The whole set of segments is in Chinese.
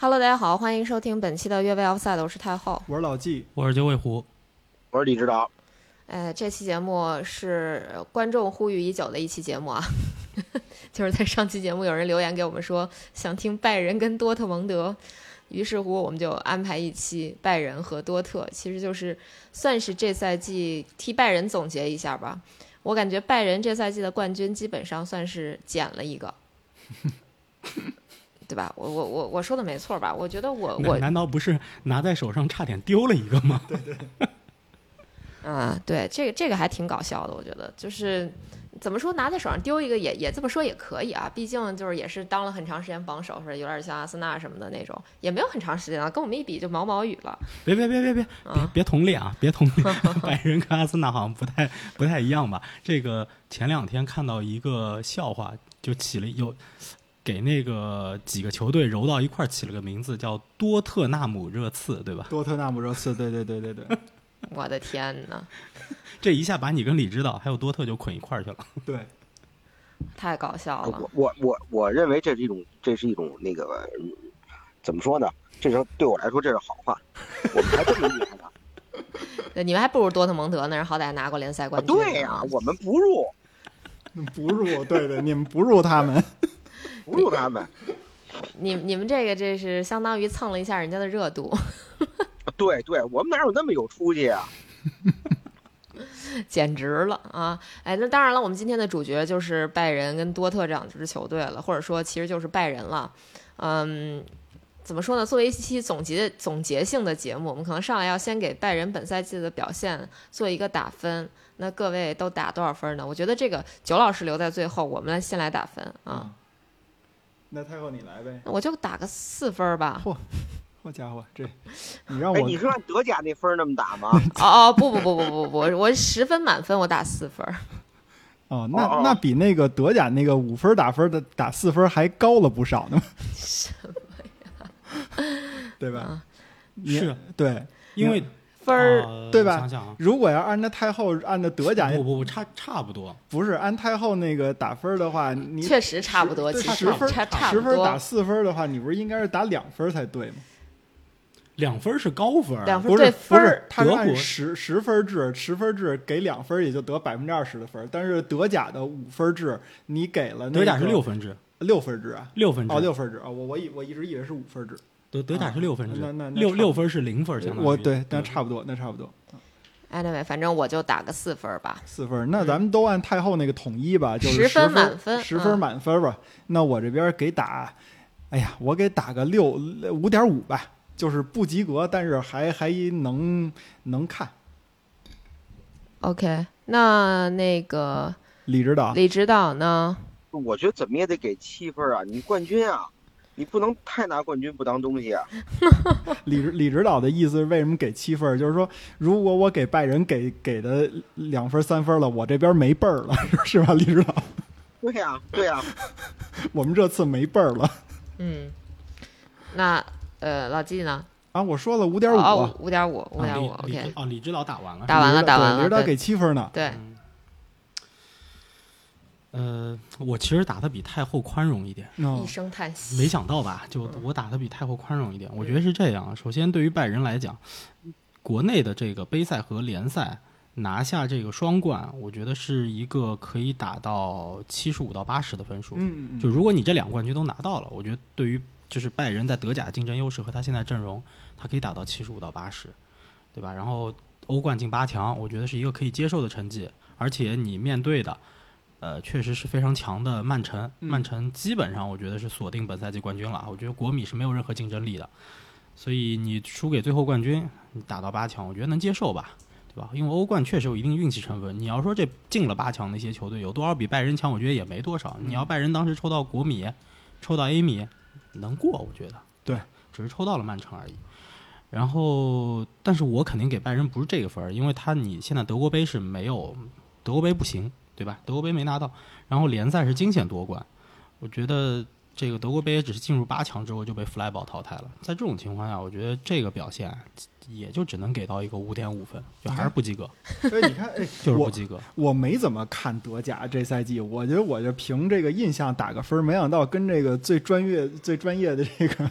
Hello，大家好，欢迎收听本期的越位 Offside，我是太后。我是老纪，我是九尾狐，我是李指导。呃，这期节目是观众呼吁已久的一期节目啊，就是在上期节目有人留言给我们说想听拜仁跟多特蒙德，于是乎我们就安排一期拜仁和多特，其实就是算是这赛季替拜仁总结一下吧。我感觉拜仁这赛季的冠军基本上算是捡了一个，对吧？我我我我说的没错吧？我觉得我我难难道不是拿在手上差点丢了一个吗？对对，嗯，对，这个这个还挺搞笑的，我觉得就是怎么说拿在手上丢一个也也这么说也可以啊，毕竟就是也是当了很长时间榜首，是有点像阿森纳什么的那种，也没有很长时间了，跟我们一比就毛毛雨了。别别别别别别同列啊！别同列，拜仁跟阿森纳好像不太不太一样吧？这个前两天看到一个笑话，就起了有给那个几个球队揉到一块儿起了个名字，叫多特纳姆热刺，对吧？多特纳姆热刺，对对对对对 我的天呐，这一下把你跟李指导还有多特就捆一块儿去了。对，太搞笑了我。我我我认为这是一种，这是一种那个，嗯怎么说呢？这是对我来说这是好话。我们还这么厉害呢？对，你们还不如多特蒙德呢，人好歹还拿过联赛啊冠军呢。对呀、我们不入，不入，对对，你们不入他们，不入他们。你你们这个这是相当于蹭了一下人家的热度，对对，我们哪有那么有出息啊？简直了啊！哎，那当然了，我们今天的主角就是拜仁跟多特这两支球队了，或者说其实就是拜仁了。嗯，怎么说呢？作为一期总结总结性的节目，我们可能上来要先给拜仁本赛季的表现做一个打分。那各位都打多少分呢？我觉得这个九老师留在最后，我们先来打分啊。那太后你来呗。我就打个四分吧。嚯好家伙，这你让哎，我你是按德甲那分儿那么打吗？哦哦不不不不不不，我十分满分，我打四分。哦，那那比那个德甲那个五分打分的打四分还高了不少呢，什么呀 对吧啊？是对，因为分儿、呃对吧？想想啊，如果要按照太后按照德甲不不不，差差不多。不是按太后那个打分的话，你确实差不多，对其实十分差差不十分打。四分的话，你不是应该是打两分才对吗？两分是高分，不是两分对不是分儿，，他是按德国。十十分制，十分制给两分也就得百分之二十的分儿，但是德甲的五分制，你给了、那个、德甲是六分制，六分制啊，六分制。哦六分制啊，我我以我一直以为是五分制，德德甲是六分制，那那那差不六六分是零分，相当于我对，那差不多，那差不多 anyway，反正我就打个四分吧。四分。那咱们都按太后那个统一吧，就是十分分满分十分嗯满分吧。那我这边给打，哎呀，我给打个六五点五吧，就是不及格，但是还还能能看。OK，那那个李指导，李指导呢？我觉得怎么也得给七分啊！你冠军啊，你不能太拿冠军不当东西啊！李李指导的意思是为什么给七分儿？就是说，如果我给拜仁给给的两分三分了，我这边没辈儿了，是吧？李指导，对呀、对呀、我们这次没辈儿了嗯，那呃老纪呢？啊！我说了五点五，哦，五点五，五啊点五，OK，哦，李指导打完了，打完了，打完了，指导给七分呢。对，嗯呃，我其实打的比太后宽容一点，哦一声叹息，没想到吧？就我打的比太后宽容一点。我觉得是这样，首先对于拜仁来讲，国内的这个杯赛和联赛拿下这个双冠，我觉得是一个可以打到七十五到八十的分数。嗯嗯就如果你这两冠军都拿到了，我觉得对于就是拜仁在德甲竞争优势和他现在阵容，他可以打到七十五到八十，对吧？然后欧冠进八强，我觉得是一个可以接受的成绩，而且你面对的，呃，确实是非常强的曼城，嗯曼城基本上我觉得是锁定本赛季冠军了，我觉得国米是没有任何竞争力的，所以你输给最后冠军，你打到八强，我觉得能接受吧。对吧？因为欧冠确实有一定运气成分。你要说这进了八强那些球队有多少比拜仁强，我觉得也没多少。你要拜仁当时抽到国米，抽到 A 米，能过，我觉得。对，只是抽到了曼城而已。然后，但是我肯定给拜仁不是这个分儿，因为他你现在德国杯是没有，德国杯不行，对吧？德国杯没拿到，然后联赛是惊险夺冠，我觉得这个德国杯也只是进入八强之后就被弗莱堡淘汰了。在这种情况下，我觉得这个表现也就只能给到一个五点五分，就还是不及格，所以你看，哎，我就是不及格。我没怎么看德甲这赛季，我觉得我就凭这个印象打个分儿，没想到跟这个最专业、最专业的这个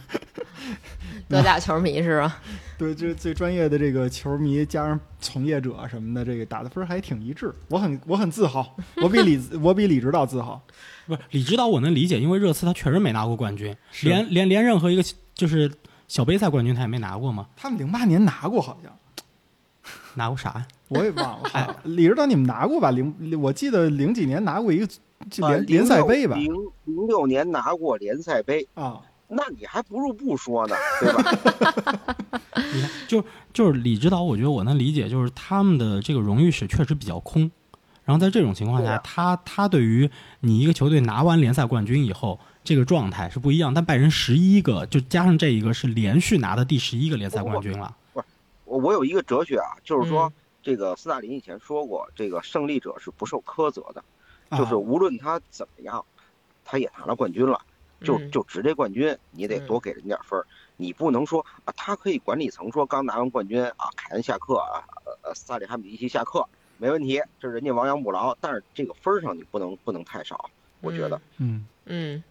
德甲球迷是吧？对，就是最专业的这个球迷加上从业者什么的，这个打的分还挺一致，我很我很自豪，我比李我比李指导自豪。不是李指导，我能理解，因为热刺他确实没拿过冠军，连连连任何一个就是小杯赛冠军他也没拿过嘛，他们零八年拿过，好像拿过啥呀？我也忘了。李指导你们拿过吧？零我记得零几年拿过一个联联赛杯吧？零零六年拿过联赛杯，啊，那你还不如不说呢，对吧？你看，就就是李指导，我觉得我能理解，就是他们的这个荣誉史确实比较空。然后在这种情况下，啊他他对于你一个球队拿完联赛冠军以后，这个状态是不一样。但拜仁十一个，就加上这一个是连续拿的第十一个联赛冠军了。不是我我有一个哲学啊，就是说嗯这个斯大林以前说过，这个胜利者是不受苛责的，啊就是无论他怎么样，他也拿了冠军了，就嗯就值这冠军，你得嗯多给人点分儿。你不能说啊，他可以管理层说刚拿完冠军啊，凯恩下课啊，呃呃，萨里汉比利奇下课没问题，这是人家亡羊补牢，但是这个分儿上你不能不能太少，我觉得。嗯嗯，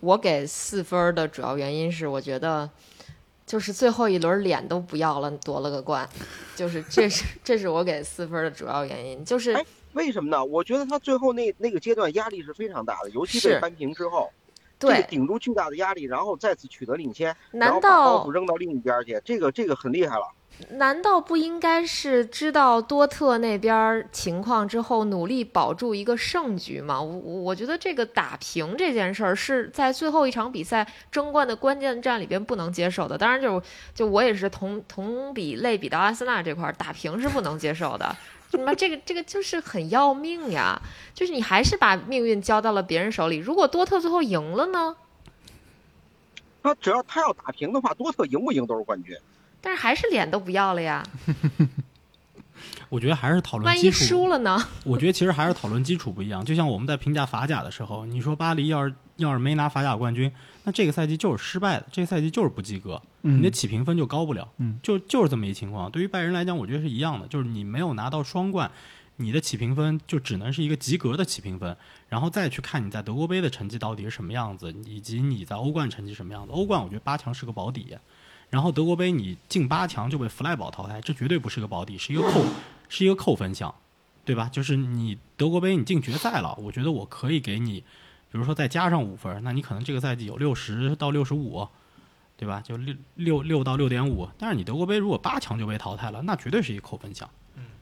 我给四分儿的主要原因是，我觉得就是最后一轮脸都不要了，夺了个冠，就是这是这是我给四分儿的主要原因，就是哎为什么呢？我觉得他最后那那个阶段压力是非常大的，尤其被是扳平之后，这个对，顶住巨大的压力，然后再次取得领先，然难后把包道袱扔到另一边去，这个这个很厉害了。难道不应该是知道多特那边情况之后，努力保住一个胜局吗？我我觉得这个打平这件事儿是在最后一场比赛争冠的关键战里边不能接受的。当然就，就我也是同同比类比到阿森纳这块儿，打平是不能接受的。什么这个这个就是很要命呀！就是你还是把命运交到了别人手里。如果多特最后赢了呢？他只要他要打平的话，多特赢不赢都是冠军。但是还是脸都不要了呀！我觉得还是讨论万一基础。输了呢？我觉得其实还是讨论基础不一样。就像我们在评价法甲的时候，你说巴黎要是要是没拿法甲冠军，那这个赛季就是失败的，这个赛季就是不及格，嗯你的起评分就高不了。嗯，就就是这么一情况。对于拜仁来讲，我觉得是一样的，就是你没有拿到双冠，你的起评分就只能是一个及格的起评分，然后再去看你在德国杯的成绩到底是什么样子，以及你在欧冠成绩什么样子。欧冠我觉得八强是个保底。然后德国杯你进八强就被弗赖堡淘汰，这绝对不是个保底，是一个扣，是一个扣分项，对吧？就是你德国杯你进决赛了，我觉得我可以给你，比如说再加上五分，那你可能这个赛季有六十到六十五，对吧？就六六六到六点五。但是你德国杯如果八强就被淘汰了，那绝对是一个扣分项。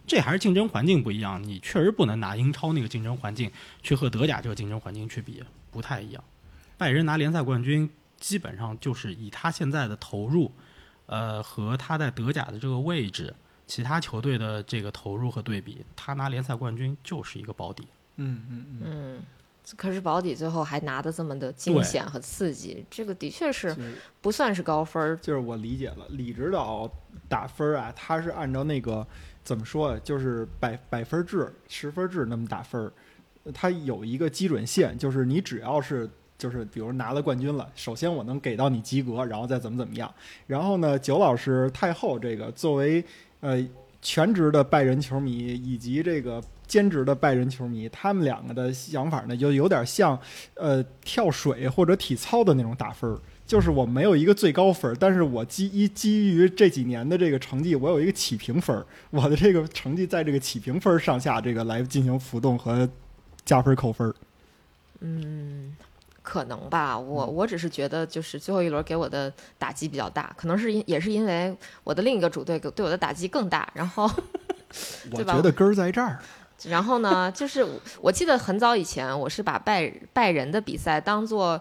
这还是竞争环境不一样，你确实不能拿英超那个竞争环境去和德甲这个竞争环境去比，不太一样。拜仁拿联赛冠军，基本上就是以他现在的投入，呃，和他在德甲的这个位置，其他球队的这个投入和对比，他拿联赛冠军就是一个保底。嗯嗯嗯，嗯，可是保底最后还拿的这么的惊险和刺激，这个的确是不算是高分儿。就是我理解了，李指导打分儿啊，他是按照那个怎么说啊，就是百百分制、十分制那么打分儿。他有一个基准线，就是你只要是就是比如拿了冠军了，首先我能给到你及格，然后再怎么怎么样。然后呢，九老师太后这个作为呃全职的拜仁球迷以及这个兼职的拜仁球迷，他们两个的想法呢，就有点像呃跳水或者体操的那种打分儿。就是我没有一个最高分儿，但是我基于基于这几年的这个成绩，我有一个起评分儿，我的这个成绩在这个起评分儿上下这个来进行浮动和加分扣分儿。嗯，可能吧。我我只是觉得，就是最后一轮给我的打击比较大，可能是因也是因为我的另一个主队给对我的打击更大。然后，我觉得根儿在这儿。然后呢，就是我我记得很早以前，我是把拜拜仁的比赛当做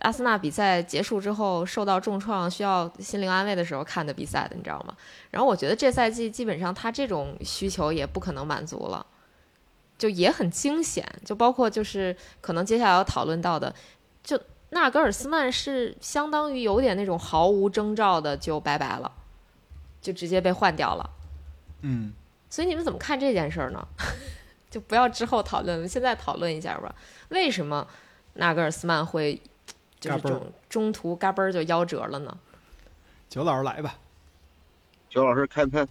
阿森纳比赛结束之后受到重创需要心灵安慰的时候看的比赛的，你知道吗？然后我觉得这赛季基本上他这种需求也不可能满足了，就也很惊险，就包括就是可能接下来要讨论到的，就纳格尔斯曼是相当于有点那种毫无征兆的就拜拜了，就直接被换掉了。嗯，所以你们怎么看这件事儿呢？就不要之后讨论，我们现在讨论一下吧。为什么纳格尔斯曼会就是嘎嘣儿中中途嘎嘣儿就夭折了呢？九老师来吧，九老师开喷，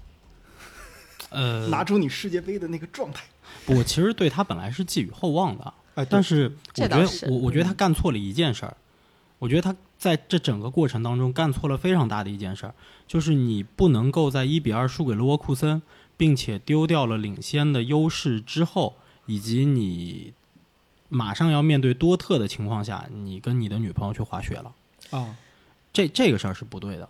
呃，拿出你世界杯的那个状态。我其实对他本来是寄予厚望的，哎，但是我觉得我我觉得他干错了一件事儿，我觉得他在这整个过程当中干错了非常大的一件事儿，就是你不能够在一比二输给了沃库森，并且丢掉了领先的优势之后，以及你马上要面对多特的情况下，你跟你的女朋友去滑雪了，啊，这这个事儿是不对的。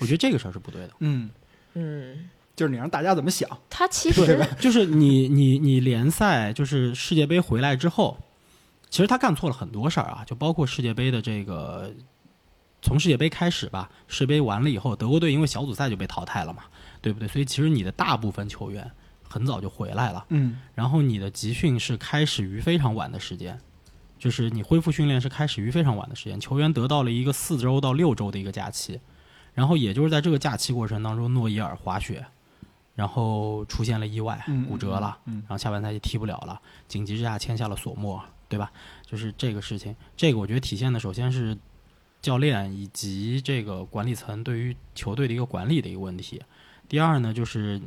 我觉得这个事儿是不对的。嗯，嗯，就是你让大家怎么想，他其实 就是你你你联赛就是世界杯回来之后，其实他干错了很多事儿啊，就包括世界杯的这个，从世界杯开始吧，世界杯完了以后，德国队因为小组赛就被淘汰了嘛，对不对？所以其实你的大部分球员很早就回来了，嗯。然后你的集训是开始于非常晚的时间，就是你恢复训练是开始于非常晚的时间，球员得到了一个四周到六周的一个假期，然后也就是在这个假期过程当中，诺伊尔滑雪，然后出现了意外嗯，骨折了，嗯然后下半赛季踢不了了，紧急之下签下了索莫，对吧？就是这个事情，这个我觉得体现的首先是教练以及这个管理层对于球队的一个管理的一个问题。第二呢，就是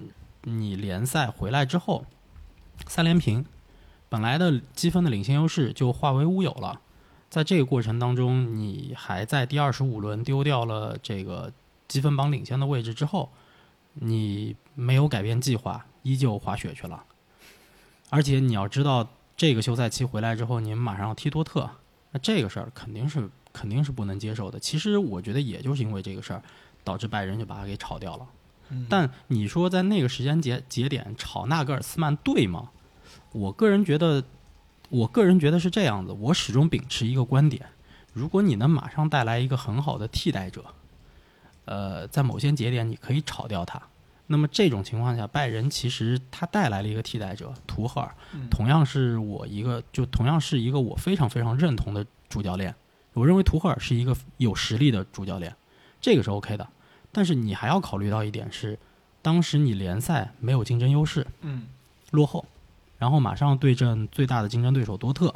你联赛回来之后，三连平，本来的积分的领先优势就化为乌有了。在这个过程当中，你还在第二十五轮丢掉了这个积分榜领先的位置之后，你没有改变计划，依旧滑雪去了。而且你要知道，这个休赛期回来之后，你们马上要踢多特，那这个事儿肯定是肯定是不能接受的。其实我觉得，也就是因为这个事儿，导致拜仁就把他给炒掉了。嗯但你说在那个时间节节点炒纳格尔斯曼对吗？我个人觉得，我个人觉得是这样子。我始终秉持一个观点：如果你能马上带来一个很好的替代者，呃，在某些节点你可以炒掉他。那么这种情况下，拜仁其实他带来了一个替代者图赫尔，嗯同样是我一个就同样是一个我非常非常认同的主教练。我认为图赫尔是一个有实力的主教练，这个是 OK 的。但是你还要考虑到一点是，当时你联赛没有竞争优势，嗯落后，然后马上对阵最大的竞争对手多特，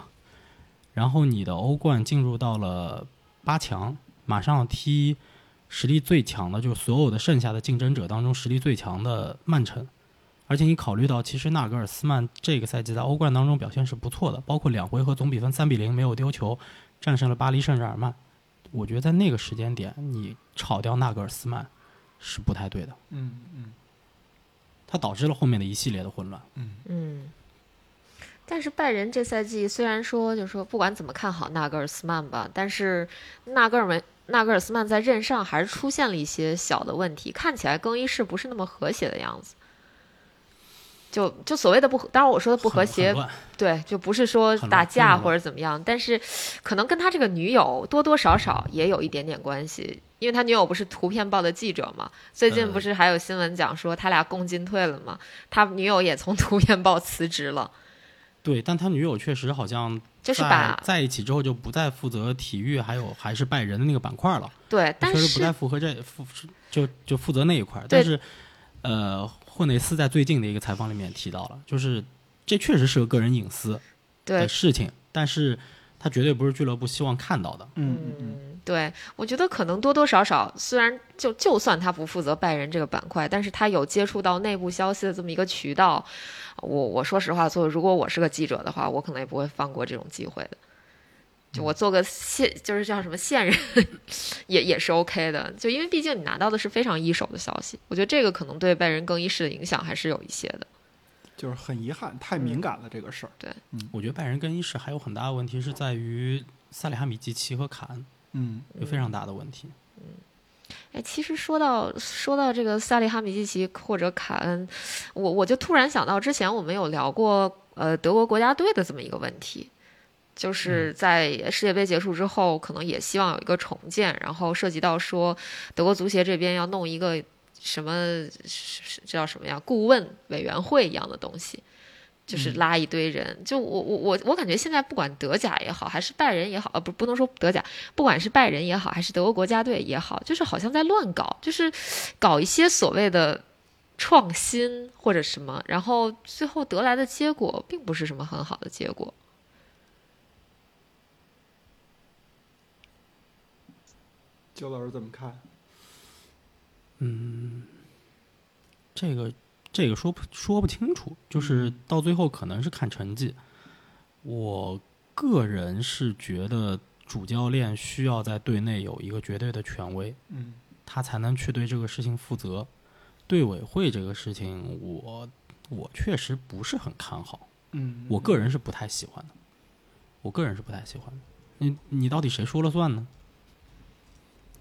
然后你的欧冠进入到了八强，马上踢实力最强的，就是所有的剩下的竞争者当中实力最强的曼城。而且你考虑到，其实纳格尔斯曼这个赛季在欧冠当中表现是不错的，包括两回合总比分三比零没有丢球，战胜了巴黎圣日耳曼。我觉得在那个时间点，你炒掉纳格尔斯曼是不太对的，嗯嗯它导致了后面的一系列的混乱。嗯嗯，但是拜仁这赛季虽然说，就是说不管怎么看好纳格尔斯曼吧，但是纳格尔曼纳格尔斯曼在任上还是出现了一些小的问题，看起来更衣室不是那么和谐的样子。就就所谓的不，当然我说的不和谐对，就不是说打架或者怎么样，但是可能跟他这个女友多多少少也有一点点关系，因为他女友不是图片报的记者嘛，最近不嗯是还有新闻讲说他俩共进退了嘛？他女友也从图片报辞职了，对，但他女友确实好像在就是把在一起之后就不再负责体育，还有还是拜仁的那个板块了，对，但确实不再是符合这负就就负责那一块儿。但是，呃，霍内斯在最近的一个采访里面提到了，就是这确实是个个人隐私的事情，但是他绝对不是俱乐部希望看到的。嗯嗯嗯，对，我觉得可能多多少少，虽然就就算他不负责拜仁这个板块，但是他有接触到内部消息的这么一个渠道。我我说实话，做如果我是个记者的话，我可能也不会放过这种机会的。就我做个线，就是叫什么线人，也也是 OK 的。就因为毕竟你拿到的是非常一手的消息，我觉得这个可能对拜仁更衣室的影响还是有一些的。就是很遗憾，太敏感了这个事儿。对，嗯。我觉得拜仁更衣室还有很大的问题是在于萨里哈米季奇和卡恩嗯。有非常大的问题。嗯。哎，其实说到说到这个萨里哈米季奇或者卡恩，我我就突然想到，之前我们有聊过呃德国国家队的这么一个问题，就是在世界杯结束之后，可能也希望有一个重建，然后涉及到说德国足协这边要弄一个什么是是这叫什么呀顾问委员会一样的东西。就是拉一堆人，就我我我我感觉现在不管德甲也好，还是拜仁也好，呃不不能说德甲，不管是拜仁也好，还是德国国家队也好，就是好像在乱搞，就是搞一些所谓的创新或者什么，然后最后得来的结果并不是什么很好的结果。焦老师怎么看？这个这个说不说不清楚，就是到最后可能是看成绩。我个人是觉得主教练需要在队内有一个绝对的权威，嗯他才能去对这个事情负责。队委会这个事情，我我确实不是很看好，嗯，我个人是不太喜欢的，我个人是不太喜欢的。你你到底谁说了算呢？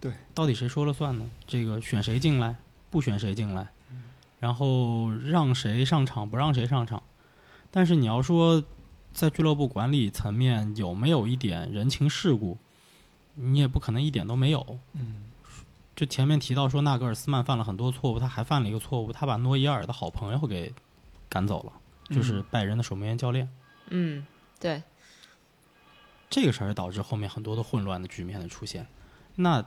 对，到底谁说了算呢？这个选谁进来，不选谁进来，然后让谁上场，不让谁上场。但是你要说在俱乐部管理层面有没有一点人情世故，你也不可能一点都没有。嗯就前面提到说纳格尔斯曼犯了很多错误，他还犯了一个错误，他把诺伊尔的好朋友给赶走了，就是拜仁的守门员教练。嗯，对，这个事儿导致后面很多的混乱的局面的出现。那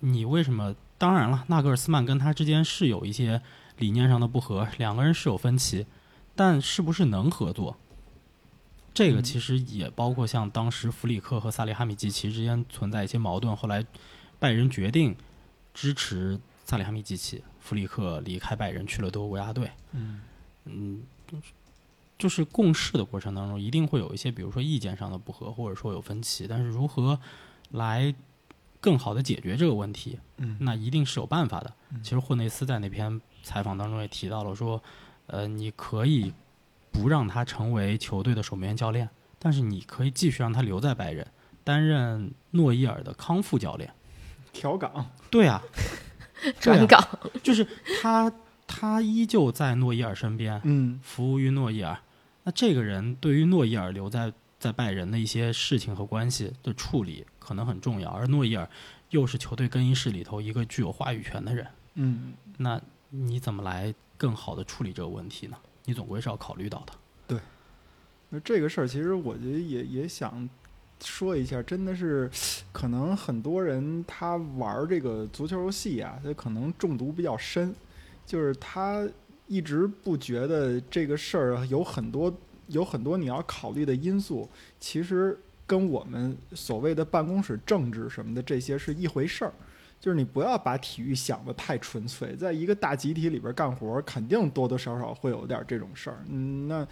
你为什么？当然了，纳格尔斯曼跟他之间是有一些理念上的不合，两个人是有分歧，但是不是能合作？这个嗯其实也包括像当时弗里克和萨利哈米季奇之间存在一些矛盾，后来拜仁决定支持萨利哈米季奇，弗里克离开拜仁去了德国国家队。嗯嗯，就是共事的过程当中，一定会有一些，比如说意见上的不合，或者说有分歧。但是如何来更好的解决这个问题，嗯。那一定是有办法的。嗯。其实霍内斯在那篇采访当中也提到了说，呃，你可以不让他成为球队的守门员教练，但是你可以继续让他留在拜仁，担任诺伊尔的康复教练。调岗，对啊，转岗，就是他，他依旧在诺伊尔身边，嗯。服务于诺伊尔。那这个人对于诺伊尔留在在拜仁的一些事情和关系的处理可能很重要，而诺伊尔又是球队更衣室里头一个具有话语权的人，嗯，那你怎么来更好的处理这个问题呢？你总归是要考虑到的。对那这个事儿其实我觉得也也想说一下，真的是可能很多人他玩儿这个足球游戏啊，他可能中毒比较深，就是他一直不觉得这个事儿有很多有很多你要考虑的因素，其实跟我们所谓的办公室政治什么的这些是一回事儿。就是你不要把体育想得太纯粹，在一个大集体里边干活，肯定多多少少会有点这种事儿。嗯，那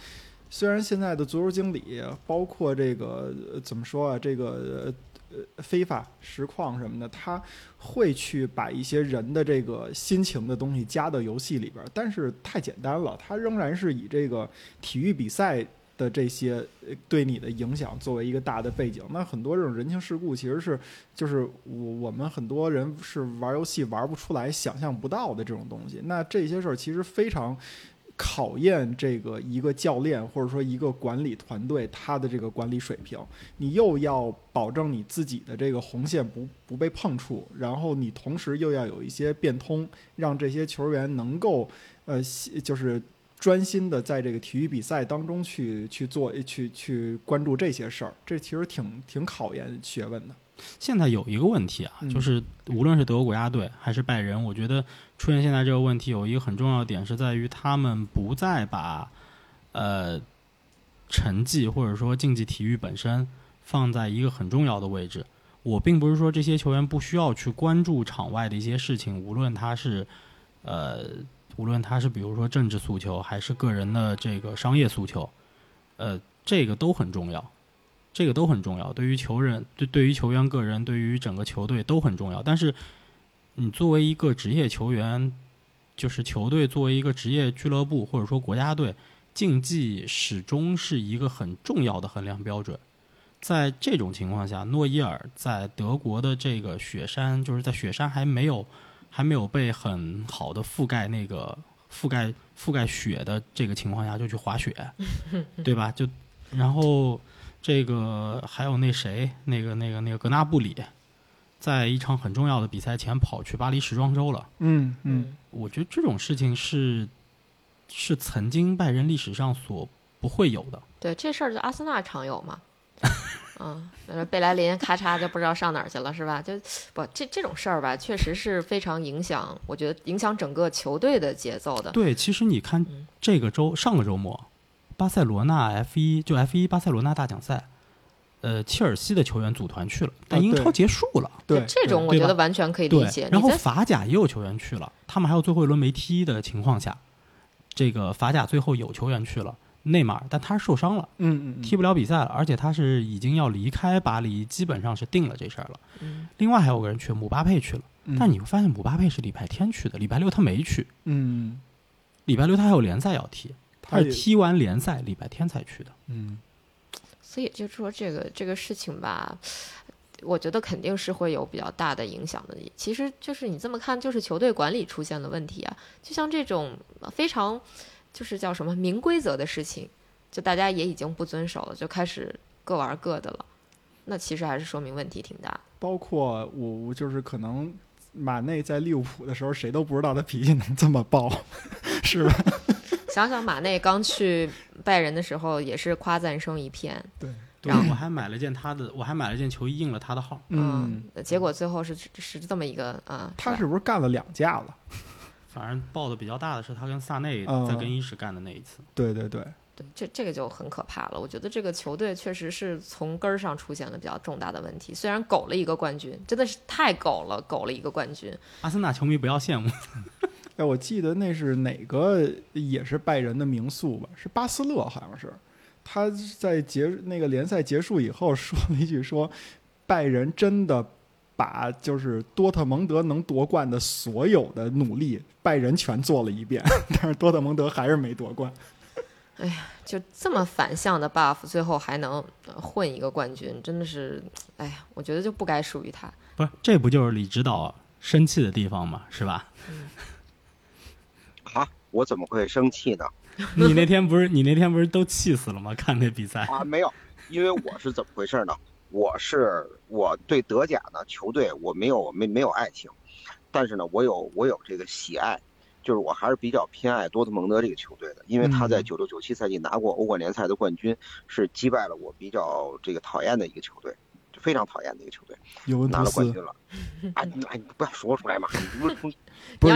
虽然现在的足球经理，包括这个怎么说啊，这个呃非法实况什么的，他会去把一些人的这个心情的东西加到游戏里边儿，但是太简单了，他仍然是以这个体育比赛。的这些对你的影响作为一个大的背景，那很多这种人情世故其实是就是我我们很多人是玩游戏玩不出来、想象不到的这种东西。那这些事儿其实非常考验这个一个教练或者说一个管理团队他的这个管理水平。你又要保证你自己的这个红线不不被碰触，然后你同时又要有一些变通，让这些球员能够呃就是。专心的在这个体育比赛当中去去做去去关注这些事儿，这其实挺挺考验学问的。现在有一个问题啊，嗯就是无论是德国国家队还是拜仁，我觉得出现现在这个问题有一个很重要的点是在于他们不再把呃成绩或者说竞技体育本身放在一个很重要的位置。我并不是说这些球员不需要去关注场外的一些事情，无论他是呃无论他是比如说政治诉求还是个人的这个商业诉求，呃，这个都很重要。这个都很重要，对于球人、对对于球员个人、对于整个球队都很重要。但是，你作为一个职业球员，就是球队作为一个职业俱乐部或者说国家队，竞技始终是一个很重要的衡量标准。在这种情况下，诺伊尔在德国的这个雪山，就是在雪山还没有还没有被很好的覆盖那个覆盖覆盖雪的这个情况下，就去滑雪，对吧？就然后。这个还有那谁，那个那个那个格纳布里，在一场很重要的比赛前跑去巴黎时装周了。嗯嗯，我觉得这种事情是是曾经拜仁历史上所不会有的。对这事儿，就阿森纳常有嘛。嗯，呃贝莱林咔嚓就不知道上哪儿去了，是吧？就不这这种事儿吧，确实是非常影响，我觉得影响整个球队的节奏的。对，其实你看嗯这个周上个周末。巴塞罗那 F 一就 F 一巴塞罗那大奖赛，呃，切尔西的球员组团去了，但英超结束了。对，这种我觉得完全可以理解。然后法甲也有球员去了，他们还有最后一轮没踢的情况下，这个法甲最后有球员去了。内马尔，但他受伤了，嗯嗯，踢不了比赛了，而且他是已经要离开巴黎，基本上是定了这事儿了。嗯另外还有个人去，姆巴佩去了，嗯但你会发现姆巴佩是礼拜天去的，礼拜六他没去，嗯礼拜六他还有联赛要踢，他是踢完联赛礼拜天才去的。嗯所以就是说这个这个事情吧，我觉得肯定是会有比较大的影响的。其实就是你这么看，就是球队管理出现了问题啊。就像这种非常就是叫什么明规则的事情，就大家也已经不遵守了，就开始各玩各的了。那其实还是说明问题挺大。包括我我就是可能马内在利物浦的时候，谁都不知道他脾气能这么爆，是吧？想想马内刚去拜仁的时候，也是夸赞声一片，对，对，然后我还买了件他的，我还买了件球衣印了他的号。嗯，结果最后是是这么一个啊，他是不是干了两架了？反正爆的比较大的是他跟萨内嗯在更衣室干的那一次。对对对，对，这这个就很可怕了。我觉得这个球队确实是从根儿上出现了比较重大的问题。虽然苟了一个冠军，真的是太苟了，苟了一个冠军。阿森纳球迷不要羡慕，哎，我记得那是哪个也是拜仁的名宿吧？是巴斯勒，好像是。他在结那个联赛结束以后说了一句说，拜仁真的把就是多特蒙德能夺冠的所有的努力，拜仁全做了一遍，但是多特蒙德还是没夺冠。哎呀就这么反向的 buff，最后还能呃混一个冠军，真的是，哎呀，我觉得就不该属于他。不是这不就是李指导生气的地方吗？是吧？啊，我怎么会生气呢？你那天不是你那天不是都气死了吗？看那比赛，啊，没有，因为我是怎么回事呢？我是我对德甲呢球队我没有没没有爱情，但是呢我有我有这个喜爱，就是我还是比较偏爱多特蒙德这个球队的，因为他在嗯九六九七赛季拿过欧冠联赛的冠军，是击败了我比较这个讨厌的一个球队，就非常讨厌的一个球队，尤文图斯拿了冠军了。哎你哎，你不要说出来嘛！你不是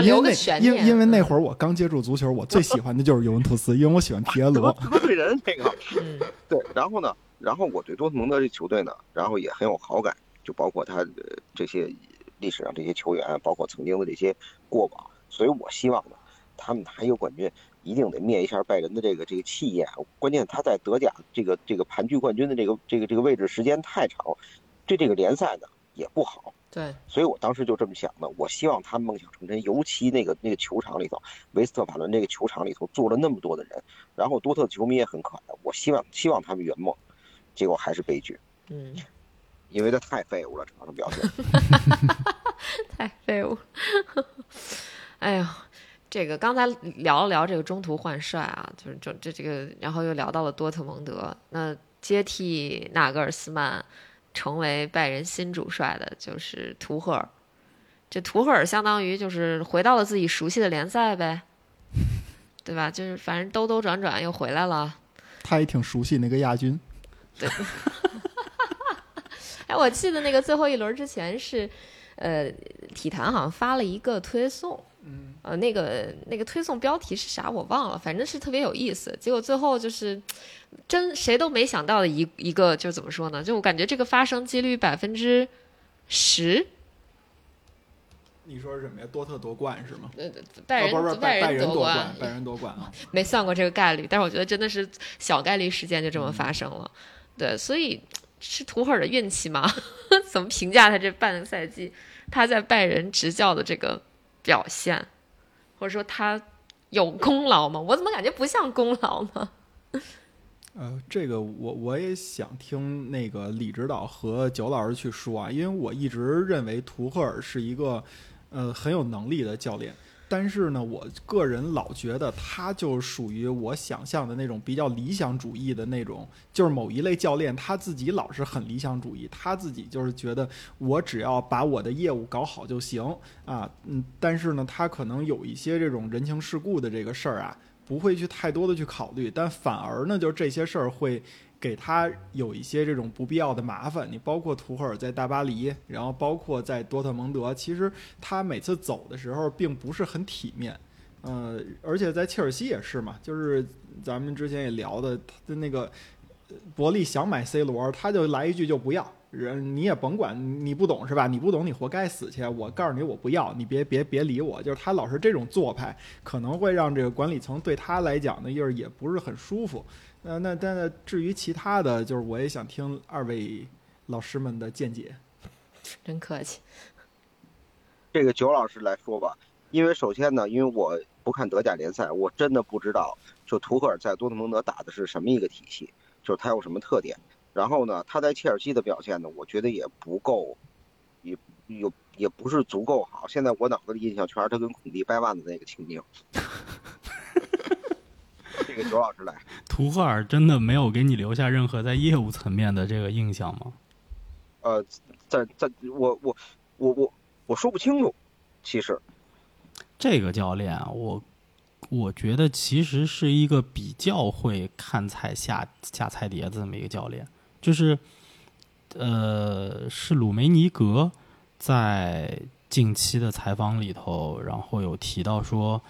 因为那因因为那会儿我刚接触足球，我最喜欢的就是尤文图斯，因为我喜欢皮耶罗。得罪人这个。嗯对，然后呢，然后我对多特蒙德这球队呢，然后也很有好感，就包括他的这些历史上这些球员，包括曾经的这些过往，所以我希望呢，他们拿一个冠军，一定得灭一下拜仁的这个这个气焰。关键他在德甲这个这个盘踞冠军的这个这个这个位置时间太长，对这个联赛呢也不好。对，所以我当时就这么想的，我希望他梦想成真，尤其那个那个球场里头，维斯特法伦那个球场里头坐了那么多的人，然后多特球迷也很可爱，我希望希望他们圆梦，结果还是悲剧，嗯，因为他太废物了，场上表现。太废物。哎呀，这个刚才聊了聊这个中途换帅啊，就是这这这个，然后又聊到了多特蒙德。那接替纳格尔斯曼成为拜仁新主帅的就是图赫尔。这图赫尔相当于就是回到了自己熟悉的联赛呗，对吧？就是反正兜兜转转又回来了。他也挺熟悉那个亚军。对哎，我记得那个最后一轮之前是，呃，体坛好像发了一个推送，嗯，呃，那个那个推送标题是啥我忘了，反正是特别有意思。结果最后就是，真谁都没想到的一一个，就怎么说呢？就我感觉这个发生几率百分之十，你说是什么呀？多特夺冠是吗？呃，拜仁、哦拜夺冠，拜仁夺冠啊！没算过这个概率，但是我觉得真的是小概率事件就这么发生了。对，所以是图赫尔的运气吗？怎么评价他这半个赛季他在拜仁执教的这个表现，或者说他有功劳吗？我怎么感觉不像功劳呢？呃，这个我我也想听那个李指导和九老师去说啊，因为我一直认为图赫尔是一个呃很有能力的教练，但是呢，我个人老觉得他就属于我想象的那种比较理想主义的那种，就是某一类教练他自己老是很理想主义，他自己就是觉得我只要把我的业务搞好就行啊，嗯，但是呢，他可能有一些这种人情世故的这个事儿啊。不会去太多的去考虑，但反而呢，就是这些事儿会给他有一些这种不必要的麻烦。你包括图赫尔在大巴黎，然后包括在多特蒙德，其实他每次走的时候并不是很体面。呃，而且在切尔西也是嘛，就是咱们之前也聊的，他的那个呃伯利想买 C 罗，他就来一句就不要人你也甭管，你不懂是吧？你不懂，你活该死去。我告诉你，我不要，你别别别理我。就是他老是这种做派，可能会让这个管理层对他来讲呢，就是也不是很舒服。那，那但是至于其他的，就是我也想听二位老师们的见解。真客气。这个九老师来说吧，因为首先呢，因为我不看德甲联赛，我真的不知道就图赫尔在多特蒙德打的是什么一个体系，就是他有什么特点。然后呢，他在切尔西的表现呢，我觉得也不够，也有也不是足够好。现在我脑子里印象全是他跟孔蒂掰腕子那个情景。这个九老师来，图赫尔真的没有给你留下任何在业务层面的这个印象吗？呃，在在，我我我我我说不清楚。其实，这个教练啊，我我觉得其实是一个比较会看菜下下菜碟子这么一个教练。就是，呃，是鲁梅尼格在近期的采访里头，然后有提到说，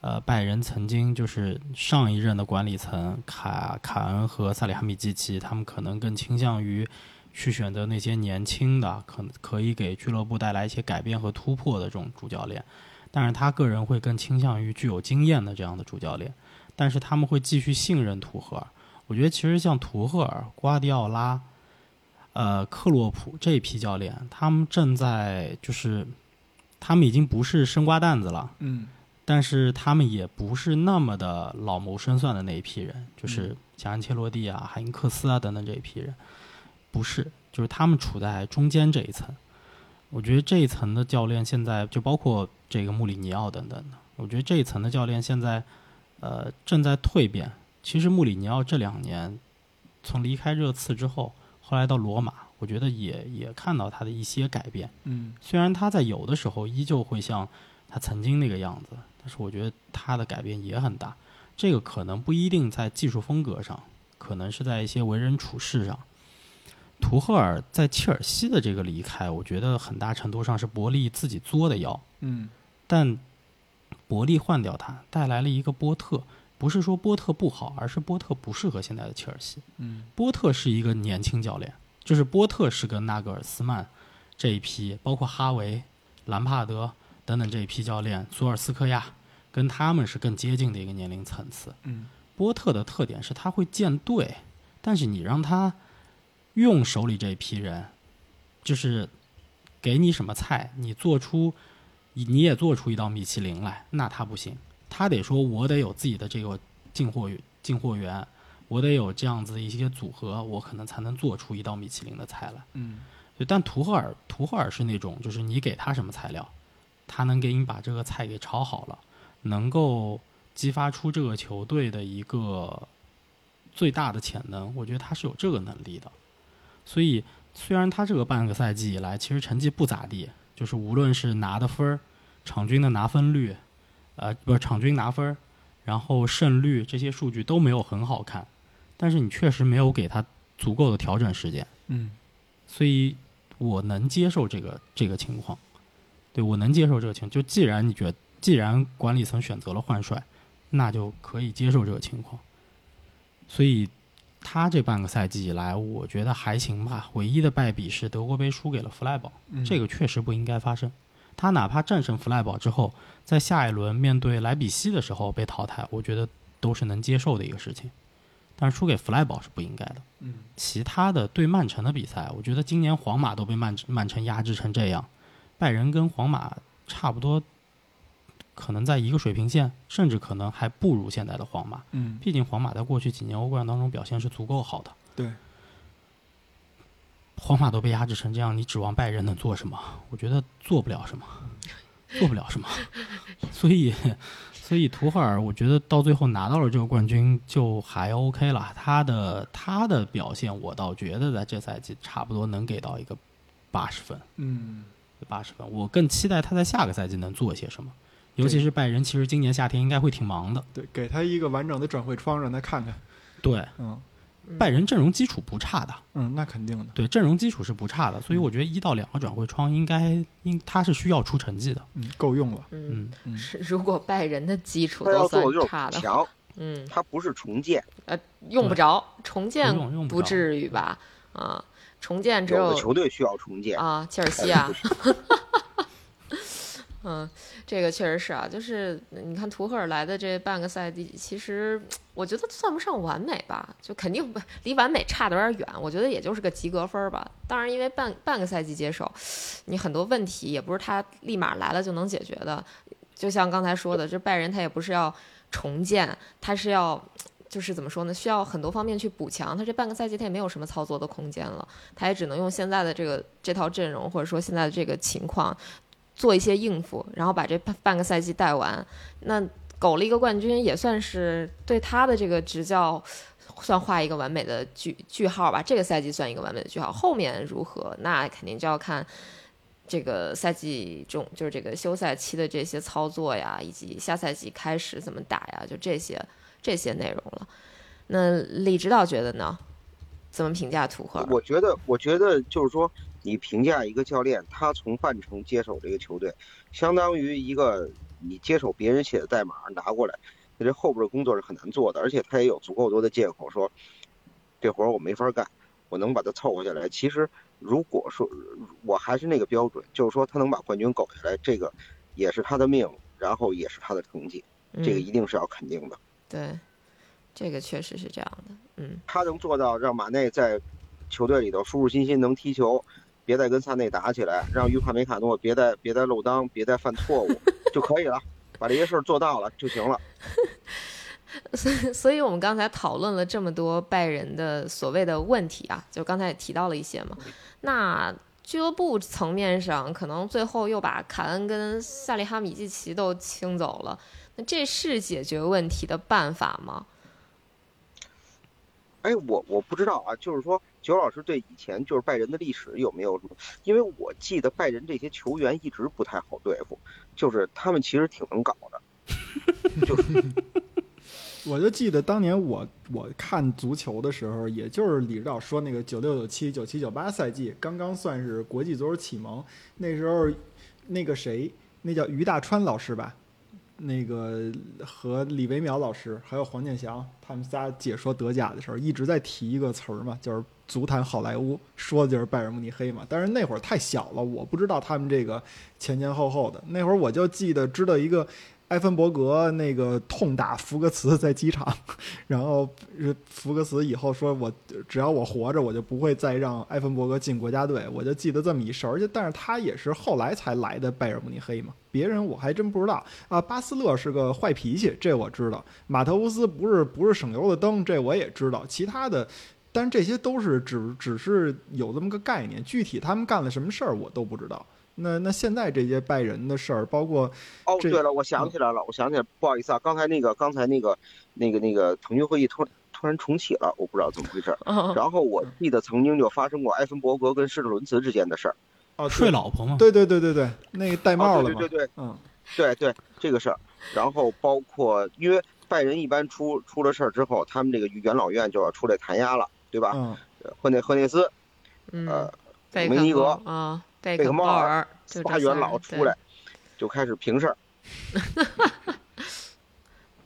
呃，拜仁曾经就是上一任的管理层卡卡恩和萨里哈米基奇，他们可能更倾向于去选择那些年轻的，可可以给俱乐部带来一些改变和突破的这种主教练，但是他个人会更倾向于具有经验的这样的主教练，但是他们会继续信任图赫。我觉得其实像图赫尔、瓜迪奥拉、呃克洛普这一批教练，他们正在就是他们已经不是生瓜蛋子了，嗯但是他们也不是那么的老谋深算的那一批人，就是像安切洛蒂啊、海因克斯啊等等这一批人，不是，就是他们处在中间这一层。我觉得这一层的教练现在就包括这个穆里尼奥等等的，我觉得这一层的教练现在呃正在蜕变。其实穆里尼奥这两年从离开热刺之后，后来到罗马，我觉得也也看到他的一些改变。嗯虽然他在有的时候依旧会像他曾经那个样子，但是我觉得他的改变也很大。这个可能不一定在技术风格上，可能是在一些为人处事上。图赫尔在切尔西的这个离开，我觉得很大程度上是伯利自己作的妖，嗯但伯利换掉他，带来了一个波特。不是说波特不好，而是波特不适合现在的切尔西。嗯波特是一个年轻教练，就是波特是跟纳格尔斯曼这一批，包括哈维、兰帕德等等这一批教练，索尔斯克亚跟他们是更接近的一个年龄层次。嗯波特的特点是他会建队，但是你让他用手里这一批人，就是给你什么菜，你做出你也做出一道米其林来，那他不行。他得说，我得有自己的这个进货进货源，我得有这样子的一些组合，我可能才能做出一道米其林的菜来。嗯对，但图赫尔，图赫尔是那种，就是你给他什么材料，他能给你把这个菜给炒好了，能够激发出这个球队的一个最大的潜能。我觉得他是有这个能力的。所以，虽然他这个半个赛季以来其实成绩不咋地，就是无论是拿的分儿、场均的拿分率，呃，不是场均拿分儿，然后胜率这些数据都没有很好看，但是你确实没有给他足够的调整时间。嗯所以我能接受这个这个情况，对我能接受这个情况。就既然你觉得，既然管理层选择了换帅，那就可以接受这个情况。所以他这半个赛季以来，我觉得还行吧。唯一的败笔是德国杯输给了弗赖堡，嗯，这个确实不应该发生。他哪怕战胜弗赖堡之后，在下一轮面对莱比锡的时候被淘汰，我觉得都是能接受的一个事情。但是输给弗赖堡是不应该的。嗯其他的对曼城的比赛，我觉得今年皇马都被曼曼城压制成这样，拜仁跟皇马差不多，可能在一个水平线，甚至可能还不如现在的皇马。嗯毕竟皇马在过去几年欧冠当中表现是足够好的，对，皇马都被压制成这样，你指望拜仁能做什么？我觉得做不了什么，做不了什么。所以，所以图赫尔，我觉得到最后拿到了这个冠军就还 OK 了。他的他的表现，我倒觉得在这赛季差不多能给到一个八十分，嗯八十分。我更期待他在下个赛季能做些什么。尤其是拜仁，其实今年夏天应该会挺忙的。对，给他一个完整的转会窗，让他看看。对，嗯拜仁阵容基础不差的，嗯，那肯定的。对阵容基础是不差的，所以我觉得一到两个转会窗应该应他是需要出成绩的。嗯，够用了。嗯，是如果拜仁的基础都算差的嗯，他不是重建。呃，用不着重建不用用不不着至于吧？啊，重建只有球队需要重建啊，切尔西啊。嗯，这个确实是啊，就是你看图赫尔来的这半个赛季，其实我觉得算不上完美吧，就肯定不离完美差的有点远。我觉得也就是个及格分儿吧。当然，因为半半个赛季接手，你很多问题也不是他立马来了就能解决的。就像刚才说的，这拜仁他也不是要重建，他是要就是怎么说呢？需要很多方面去补强。他这半个赛季他也没有什么操作的空间了，他也只能用现在的这个这套阵容，或者说现在的这个情况。做一些应付，然后把这半半个赛季带完，那苟了一个冠军，也算是对他的这个执教算画一个完美的句句号吧。这个赛季算一个完美的句号，后面如何，那肯定就要看这个赛季中就是这个休赛期的这些操作呀，以及下赛季开始怎么打呀，就这些这些内容了。那李指导觉得呢？怎么评价图赫？我觉得，我觉得就是说。你评价一个教练，他从半程接手这个球队，相当于一个你接手别人写的代码拿过来，那这后边的工作是很难做的，而且他也有足够多的借口说，这活儿我没法干，我能把它凑合下来。其实如果说我还是那个标准，就是说他能把冠军苟下来，这个也是他的命，然后也是他的成绩，这个一定是要肯定的。对，这个确实是这样的。嗯，他能做到让马内在球队里头舒舒心心，能踢球。别再跟萨内打起来，让于帕梅卡诺别再别再漏裆，别再犯错误就可以了，把这些事儿做到了就行了。所以，所以我们刚才讨论了这么多拜仁的所谓的问题啊，就刚才也提到了一些嘛。那俱乐部层面上，可能最后又把卡恩跟萨利哈米季奇都清走了，那这是解决问题的办法吗？哎，我我不知道啊，就是说。九老师对以前就是拜仁的历史有没有什么？因为我记得拜仁这些球员一直不太好对付，就是他们其实挺能搞的。就是，我就记得当年我我看足球的时候，也就是李指导说那个九六九七九七九八赛季，刚刚算是国际足球启蒙。那时候，那个谁，那叫于大川老师吧。那个和李维淼老师还有黄健翔他们仨解说德甲的时候，一直在提一个词儿嘛，就是“足坛好莱坞”，说的就是拜仁慕尼黑嘛。但是那会儿太小了，我不知道他们这个前前后后的。那会儿我就记得知道一个。埃芬伯格那个痛打福格茨在机场，然后福格茨以后说：“我只要我活着，我就不会再让埃芬伯格进国家队。”我就记得这么一事儿，而且但是他也是后来才来的拜仁慕尼黑嘛，别人我还真不知道啊。巴斯勒是个坏脾气，这我知道；马特乌斯不是不是省油的灯，这我也知道。其他的，但是这些都是只只是有这么个概念，具体他们干了什么事儿我都不知道。那那现在这些拜仁的事儿，包括哦，对了，我想起来了，我想起来，不好意思啊，刚才那个刚才那个那个那个腾讯会议突突然重启了，我不知道怎么回事。然后我记得曾经就发生过埃森伯格跟施特伦茨之间的事儿，哦，睡老婆吗？对对对对对，那个戴帽了对对对，嗯，对对这个事儿。然后包括因为拜仁一般出出了事儿之后，他们这个元老院就要出来弹压了，对吧？嗯，赫内赫内斯，呃，梅尼格啊。贝克鲍尔仨元老出来，就开始平事儿。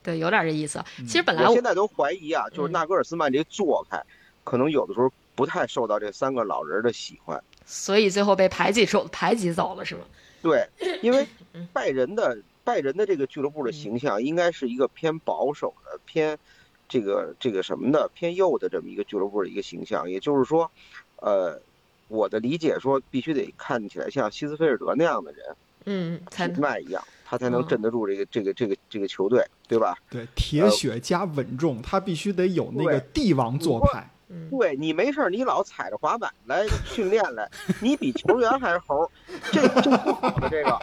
对，有点这意思。其实本来我现在都怀疑啊，就是纳格尔斯曼这做派，可能有的时候不太受到这三个老人的喜欢，所以最后被排挤走，排挤走了是吗？对，因为拜仁的拜仁的这个俱乐部的形象应该是一个偏保守的、偏这个这个什么的、偏右的这么一个俱乐部的一个形象。也就是说，呃。我的理解说，必须得看起来像希斯菲尔德那样的人，嗯，才脉一样，他才能镇得住这个这个这个这个球队，对吧？对，铁血加稳重，他必须得有那个帝王做派。对你没事，你老踩着滑板来训练来，你比球员还是猴，这这不好的这个。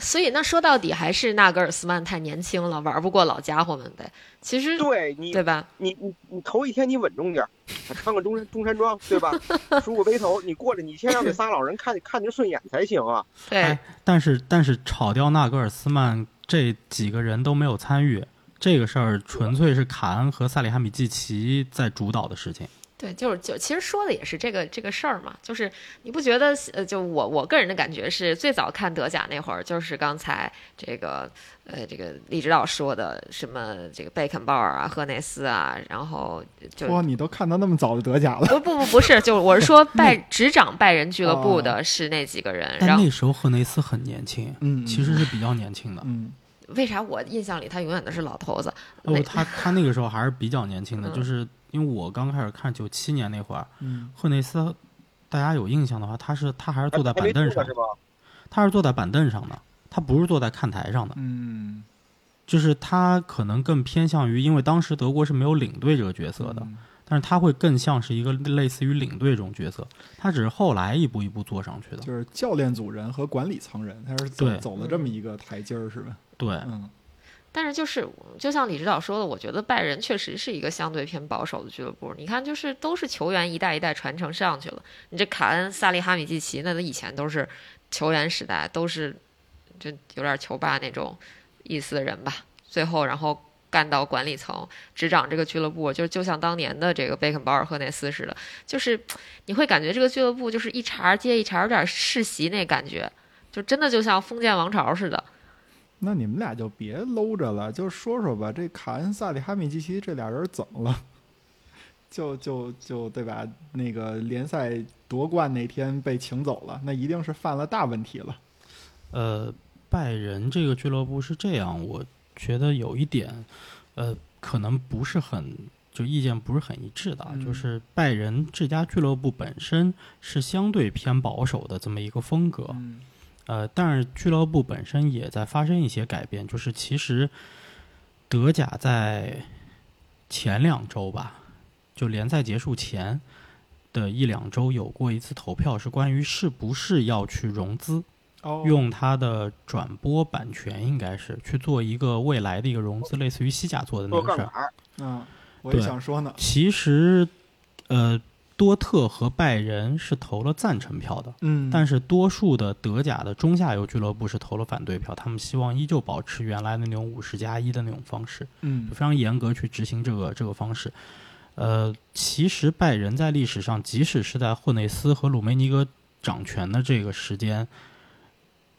所以那说到底还是纳格尔斯曼太年轻了，玩不过老家伙们呗。其实对你对吧？你你你头一天你稳重点，穿个中山中山装对吧？梳个背头，你过来，你先让那仨老人看看着顺眼才行啊。对，但是但是炒掉纳格尔斯曼这几个人都没有参与这个事儿，纯粹是卡恩和萨里哈米季奇在主导的事情。对，就是就其实说的也是这个这个事儿嘛，就是你不觉得呃，就我我个人的感觉是，最早看德甲那会儿，就是刚才这个呃这个李指导说的什么这个贝肯鲍尔啊、赫内斯啊，然后就哇，你都看到那么早的德甲了，不不不不是，就我是说 拜执掌拜仁俱乐部的是那几个人，然后但那时候赫内斯很年轻，嗯，其实是比较年轻的。嗯为啥我印象里他永远都是老头子？那哦，他他那个时候还是比较年轻的，嗯就是因为我刚开始看九七年那会儿，嗯赫内斯，大家有印象的话，他是他还是坐在板凳上是，吧？他是坐在板凳上的，他不是坐在看台上的，嗯就是他可能更偏向于，因为当时德国是没有领队这个角色的，嗯但是他会更像是一个类似于领队这种角色，他只是后来一步一步做上去的。就是教练组人和管理层人，他是走对走了这么一个台阶儿，是吧？对，嗯但是就是就像李指导说的，我觉得拜仁确实是一个相对偏保守的俱乐部。你看，就是都是球员一代一代传承上去了。你这卡恩、萨利哈米季奇，那都以前都是球员时代，都是就有点球霸那种意思的人吧。最后，然后干到管理层，执掌这个俱乐部，就就像当年的这个贝肯鲍尔、赫内斯似的，就是你会感觉这个俱乐部就是一茬接一茬，有点世袭那感觉，就真的就像封建王朝似的。那你们俩就别搂着了，就说说吧，这卡恩、萨里哈米季奇这俩人怎么了？就就就对吧？那个联赛夺冠那天被请走了，那一定是犯了大问题了。呃，拜仁这个俱乐部是这样，我觉得有一点，呃，可能不是很，就意见不是很一致的就是拜仁这家俱乐部本身是相对偏保守的这么一个风格，嗯。呃，但是俱乐部本身也在发生一些改变，就是其实德甲在前两周吧，就联赛结束前的一两周有过一次投票，是关于是不是要去融资。哦，用它的转播版权，应该是去做一个未来的一个融资，类似于西甲做的那个事儿。嗯，我也想说呢。其实，呃，多特和拜仁是投了赞成票的，嗯，但是多数的德甲的中下游俱乐部是投了反对票，他们希望依旧保持原来的那种五十加一的那种方式，嗯就非常严格去执行这个这个方式。呃，其实拜仁在历史上，即使是在霍内斯和鲁梅尼格掌权的这个时间，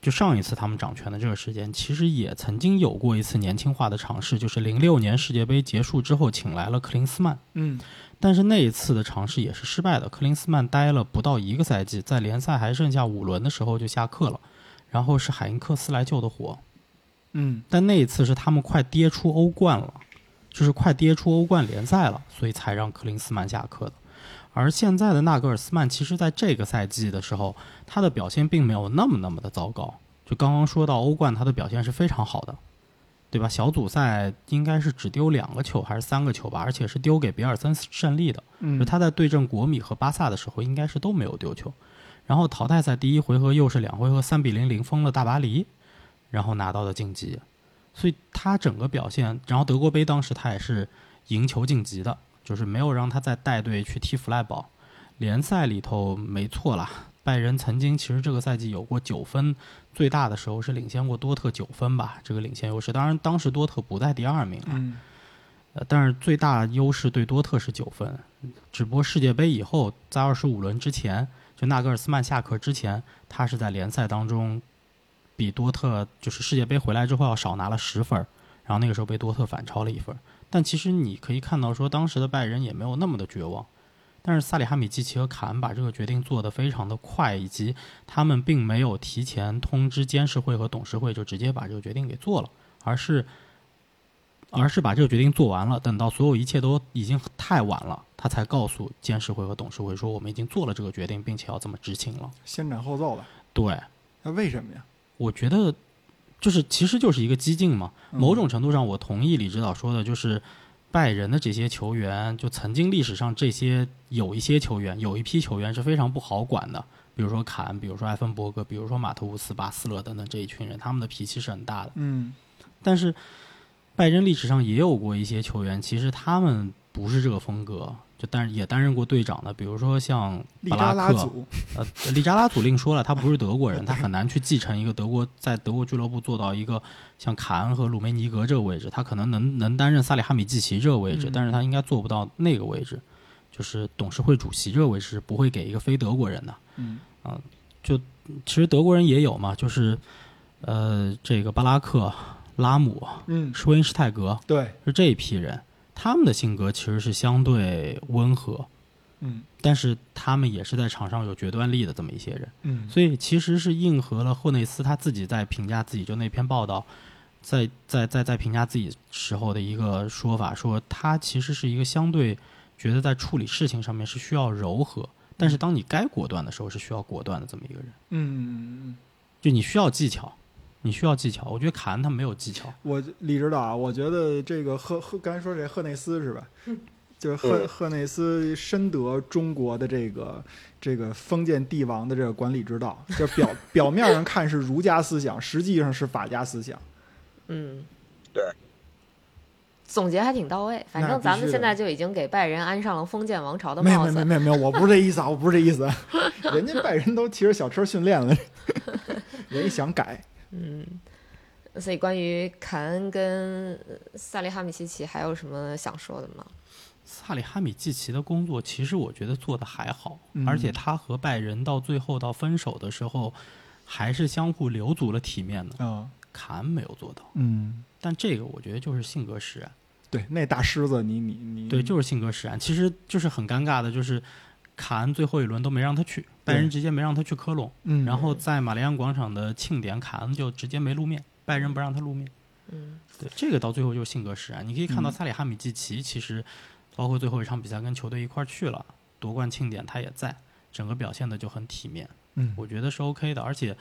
就上一次他们掌权的这个时间，其实也曾经有过一次年轻化的尝试，就是零六年世界杯结束之后，请来了克林斯曼。嗯但是那一次的尝试也是失败的，克林斯曼待了不到一个赛季，在联赛还剩下五轮的时候就下课了，然后是海因克斯来救的火。嗯但那一次是他们快跌出欧冠了，就是快跌出欧冠联赛了，所以才让克林斯曼下课的。而现在的纳格尔斯曼，其实在这个赛季的时候，他的表现并没有那么那么的糟糕。就刚刚说到欧冠，他的表现是非常好的，对吧？小组赛应该是只丢两个球还是三个球吧，而且是丢给比尔森胜利的。嗯，就他在对阵国米和巴萨的时候，应该是都没有丢球。然后淘汰赛第一回合又是两回合三比零零封了大巴黎，然后拿到的晋级。所以他整个表现，然后德国杯当时他也是赢球晋级的，就是没有让他再带队去踢弗赖堡。联赛里头没错啦，拜仁曾经其实这个赛季有过九分，最大的时候是领先过多特九分吧，这个领先优势。当然当时多特不在第二名呃，但是最大优势对多特是九分，只不过世界杯以后，在二十五轮之前，就纳格尔斯曼下课之前，他是在联赛当中比多特就是世界杯回来之后要少拿了十分儿，然后那个时候被多特反超了一分儿。但其实你可以看到说，当时的拜仁也没有那么的绝望，但是萨里哈米季奇和卡恩把这个决定做得非常的快，以及他们并没有提前通知监事会和董事会就直接把这个决定给做了，而是而是把这个决定做完了，等到所有一切都已经太晚了，他才告诉监事会和董事会说我们已经做了这个决定，并且要这么执行了。先斩后奏了。对，那为什么呀？我觉得就是其实就是一个激进嘛。嗯某种程度上，我同意李指导说的，就是拜仁的这些球员，就曾经历史上这些有一些球员，有一批球员是非常不好管的，比如说卡恩，比如说埃芬伯格，比如说马特乌斯、巴斯勒等等这一群人，他们的脾气是很大的。嗯但是拜仁历史上也有过一些球员，其实他们不是这个风格，就但也担任过队长的，比如说像巴拉克，扎拉祖，呃，利扎拉祖另说了，他不是德国人，他很难去继承一个德国在德国俱乐部做到一个像卡恩和鲁梅尼格这个位置，他可能能能担任萨里哈米季奇这个位置，嗯但是他应该做不到那个位置。就是董事会主席这个位置是不会给一个非德国人的。嗯啊，就其实德国人也有嘛，就是呃，这个巴拉克、拉姆、嗯，施温施泰格对，是这一批人，他们的性格其实是相对温和，嗯。但是他们也是在场上有决断力的这么一些人。嗯。所以其实是应和了霍内斯他自己在评价自己就那篇报道，在在在在评价自己时候的一个说法，说他其实是一个相对觉得在处理事情上面是需要柔和，但是当你该果断的时候是需要果断的这么一个人。嗯。嗯，就你需要技巧，你需要技巧。我觉得卡恩他没有技巧，我李指导啊，我觉得这个赫赫刚才说这赫内斯是吧？就是赫嗯赫内斯深得中国的这个这个封建帝王的这个管理之道，就表表面上看是儒家思想，实际上是法家思想。嗯，对，总结还挺到位。反正咱们现在就已经给拜仁安上了封建王朝的没有帽子。没有没有没有，我不是这意思啊，我不是这意思。人家拜仁都骑着小车训练了，人家想改。嗯，所以关于凯恩跟呃萨利哈米西奇还有什么想说的吗？萨里哈米季奇的工作其实我觉得做的还好，嗯而且他和拜仁到最后到分手的时候，还是相互留足了体面的。啊，卡恩没有做到，嗯，但这个我觉得就是性格使然。对，那大狮子，你你你，对，就是性格使然。其实就是很尴尬的，就是卡恩最后一轮都没让他去，拜仁直接没让他去科隆，嗯，然后在玛丽安广场的庆典，卡恩就直接没露面，拜仁不让他露面。嗯对，这个到最后就是性格使然。你可以看到嗯萨里哈米季奇，其实包括最后一场比赛跟球队一块儿去了，夺冠庆典他也在，整个表现的就很体面，嗯我觉得是 OK 的。而且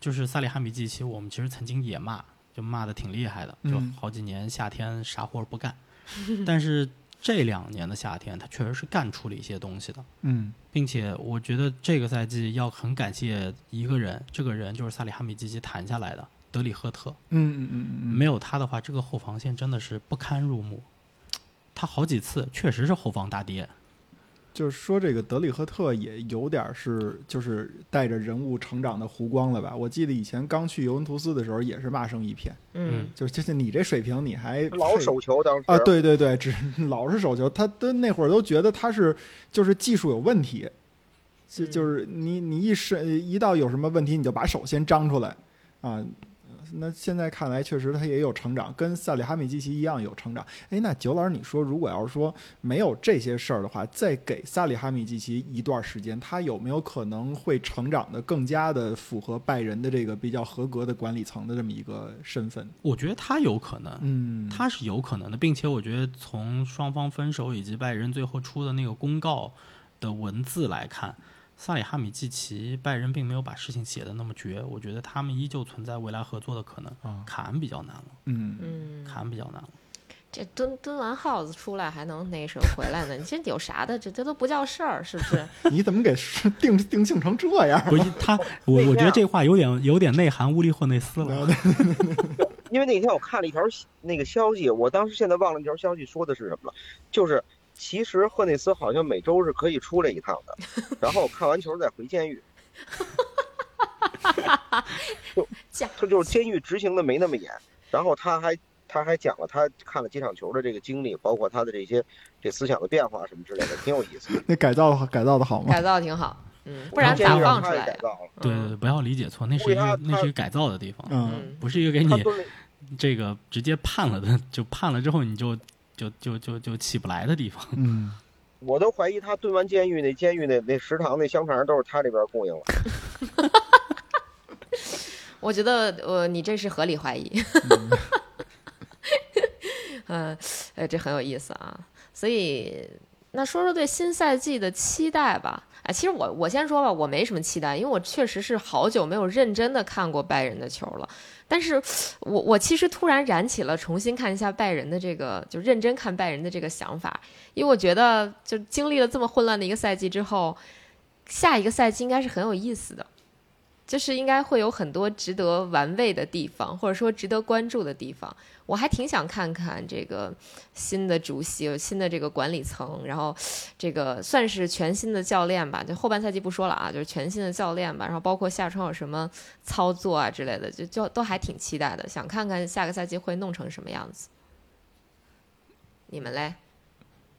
就是萨里哈米季奇，我们其实曾经也骂，就骂的挺厉害的，就嗯好几年夏天啥活儿不干，但是这两年的夏天他确实是干出了一些东西的。嗯并且我觉得这个赛季要很感谢一个人，这个人就是萨里哈米基奇谈下来的德里赫特。嗯嗯嗯嗯，没有他的话，这个后防线真的是不堪入目。他好几次确实是后防大跌，就是说这个德里赫特也有点是就是带着人物成长的弧光了吧？我记得以前刚去尤文图斯的时候也是骂声一片，嗯就是就是你这水平你还老手球当时啊，对对对，只老是手球，他都那会儿都觉得他是就是技术有问题，就嗯就是你你一是一到有什么问题你就把手先张出来啊。那现在看来，确实他也有成长，跟萨里哈米基奇一样有成长。哎，那九老师，你说如果要是说没有这些事儿的话，再给萨里哈米基奇一段时间，他有没有可能会成长的更加的符合拜仁的这个比较合格的管理层的这么一个身份？我觉得他有可能，嗯，他是有可能的，并且我觉得从双方分手以及拜仁最后出的那个公告的文字来看，萨里哈米季奇拜仁并没有把事情写的那么绝，我觉得他们依旧存在未来合作的可能。啊，卡恩比较难了，嗯嗯，卡恩比较难了。这蹲蹲完耗子出来还能那时候回来呢？你这有啥的？这这都不叫事儿，是不是？你怎么给定定性成这样？不是他，我我觉得这话有点有点内涵乌利霍内斯了。因为那天我看了一条那个消息，我当时现在忘了那条消息说的是什么了，就是其实赫内斯好像每周是可以出来一趟的，然后看完球再回监狱，就他就是监狱执行的没那么严，然后他还他还讲了他看了几场球的这个经历，包括他的这些这思想的变化什么之类的，挺有意思的。那改造改造的好吗？改造挺好，嗯，不然咋放出来改造了，对对对，不要理解错，那是一个那是一个改造的地方，嗯，嗯，不是一个给你这个直接判了的，就判了之后你就就就就就起不来的地方。嗯，我都怀疑他蹲完监狱那监狱那那食堂那香肠都是他这边供应了。我觉得呃，你这是合理怀疑。嗯，呃，这很有意思啊。所以，那说说对新赛季的期待吧。哎，其实我我先说吧，我没什么期待，因为我确实是好久没有认真的看过拜仁的球了。但是我我其实突然燃起了重新看一下拜仁的这个，就认真看拜仁的这个想法，因为我觉得就经历了这么混乱的一个赛季之后，下一个赛季应该是很有意思的。就是应该会有很多值得玩味的地方，或者说值得关注的地方。我还挺想看看这个新的主席、新的这个管理层，然后这个算是全新的教练吧。就后半赛季不说了啊，就是全新的教练吧。然后包括下窗有什么操作啊之类的，就就都还挺期待的，想看看下个赛季会弄成什么样子。你们嘞？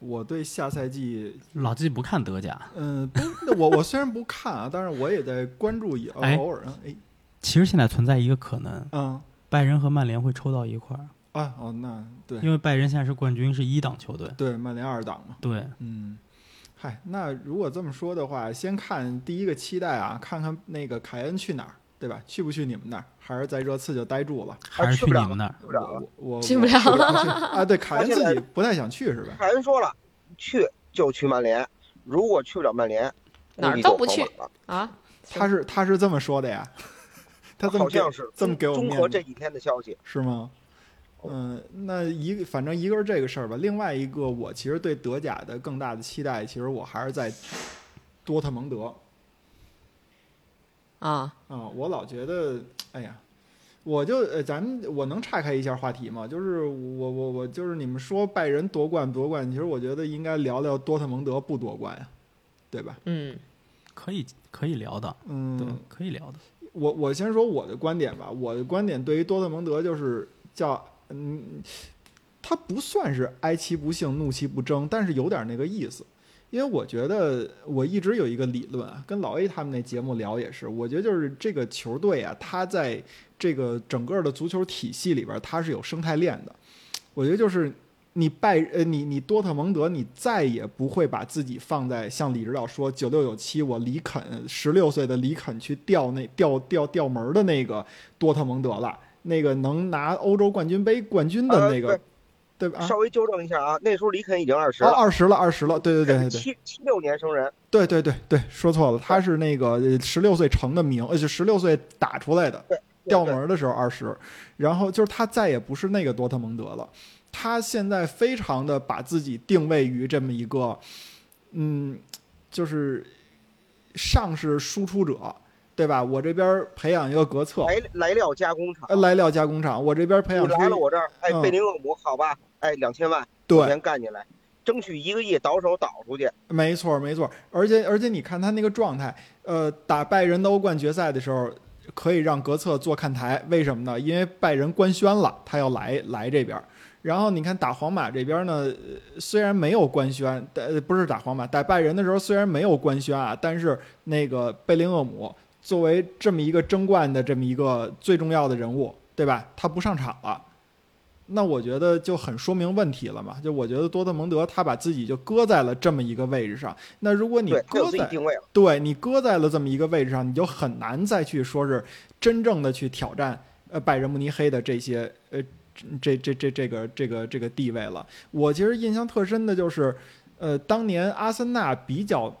我对下赛季，老季不看德甲，嗯，不，那我我虽然不看啊，但是我也在关注偶尔啊，哎，其实现在存在一个可能，嗯。拜仁和曼联会抽到一块儿，啊哦，那对。因为拜仁现在是冠军，是一档球队。对，曼联二档嘛，对，嗯，嗨，那如果这么说的话，先看第一个期待啊，看看那个凯恩去哪儿，对吧？去不去你们那儿，还是在热刺就待住了？还是去不了去你们那儿。去不了了我我去不了我我去啊，对，凯恩自己不太想去是吧？凯恩说了，去就去曼联，如果去不了曼联，哪儿都不去了啊，他是他是这么说的呀，他这么给好像是这么给我综合这几天的消息，是吗？嗯，那一个反正一个是这个事儿吧，另外一个我其实对德甲的更大的期待，其实我还是在多特蒙德啊，啊，我老觉得，哎呀，我就呃，咱们我能岔开一下话题吗？就是我我我就是你们说拜仁夺冠夺冠，其实我觉得应该聊聊多特蒙德不夺冠呀，对吧？嗯可以可以聊的，对嗯，，可以聊的。我我先说我的观点吧，我的观点对于多特蒙德就是叫嗯，他不算是哀其不幸，怒其不争，但是有点那个意思。因为我觉得我一直有一个理论啊，跟老 A 他们那节目聊也是，我觉得就是这个球队啊，它在这个整个的足球体系里边，它是有生态链的。我觉得就是你拜呃你你多特蒙德，你再也不会把自己放在像李指导说九六九七我李肯十六岁的李肯去调那调调调门的那个多特蒙德了，那个能拿欧洲冠军杯冠军的那个，对吧？稍微纠正一下啊，那时候李肯已经二十啊，了，二十了，二十了，对对对对对。七七六年生人，对对对对，说错了，他是那个十六岁成的名，呃，就十六岁打出来的，调门儿的时候二十，然后就是他再也不是那个多特蒙德了，他现在非常的把自己定位于这么一个，嗯，就是上是输出者，对吧？我这边培养一个格策，来来料加工厂呃，，来料加工厂，我这边培养出来了我这儿，哎，嗯贝林厄姆，好吧，哎，两千万，对，先干进来，争取一个亿倒手倒出去，没错，没错，而且而且你看他那个状态，呃，打拜仁的欧冠决赛的时候，可以让格策做看台，为什么呢？因为拜仁官宣了，他要来来这边儿。然后你看打皇马这边呢，呃虽然没有官宣，呃，不是打皇马，打拜仁的时候虽然没有官宣啊，但是那个贝林厄姆作为这么一个争冠的这么一个最重要的人物，对吧？他不上场了。那我觉得就很说明问题了嘛，就我觉得多特蒙德他把自己就搁在了这么一个位置上，那如果你搁在对你搁在了这么一个位置上，你就很难再去说是真正的去挑战呃拜仁慕尼黑的这些呃这这这这个这个这个地位了。我其实印象特深的就是，呃，当年阿森纳比较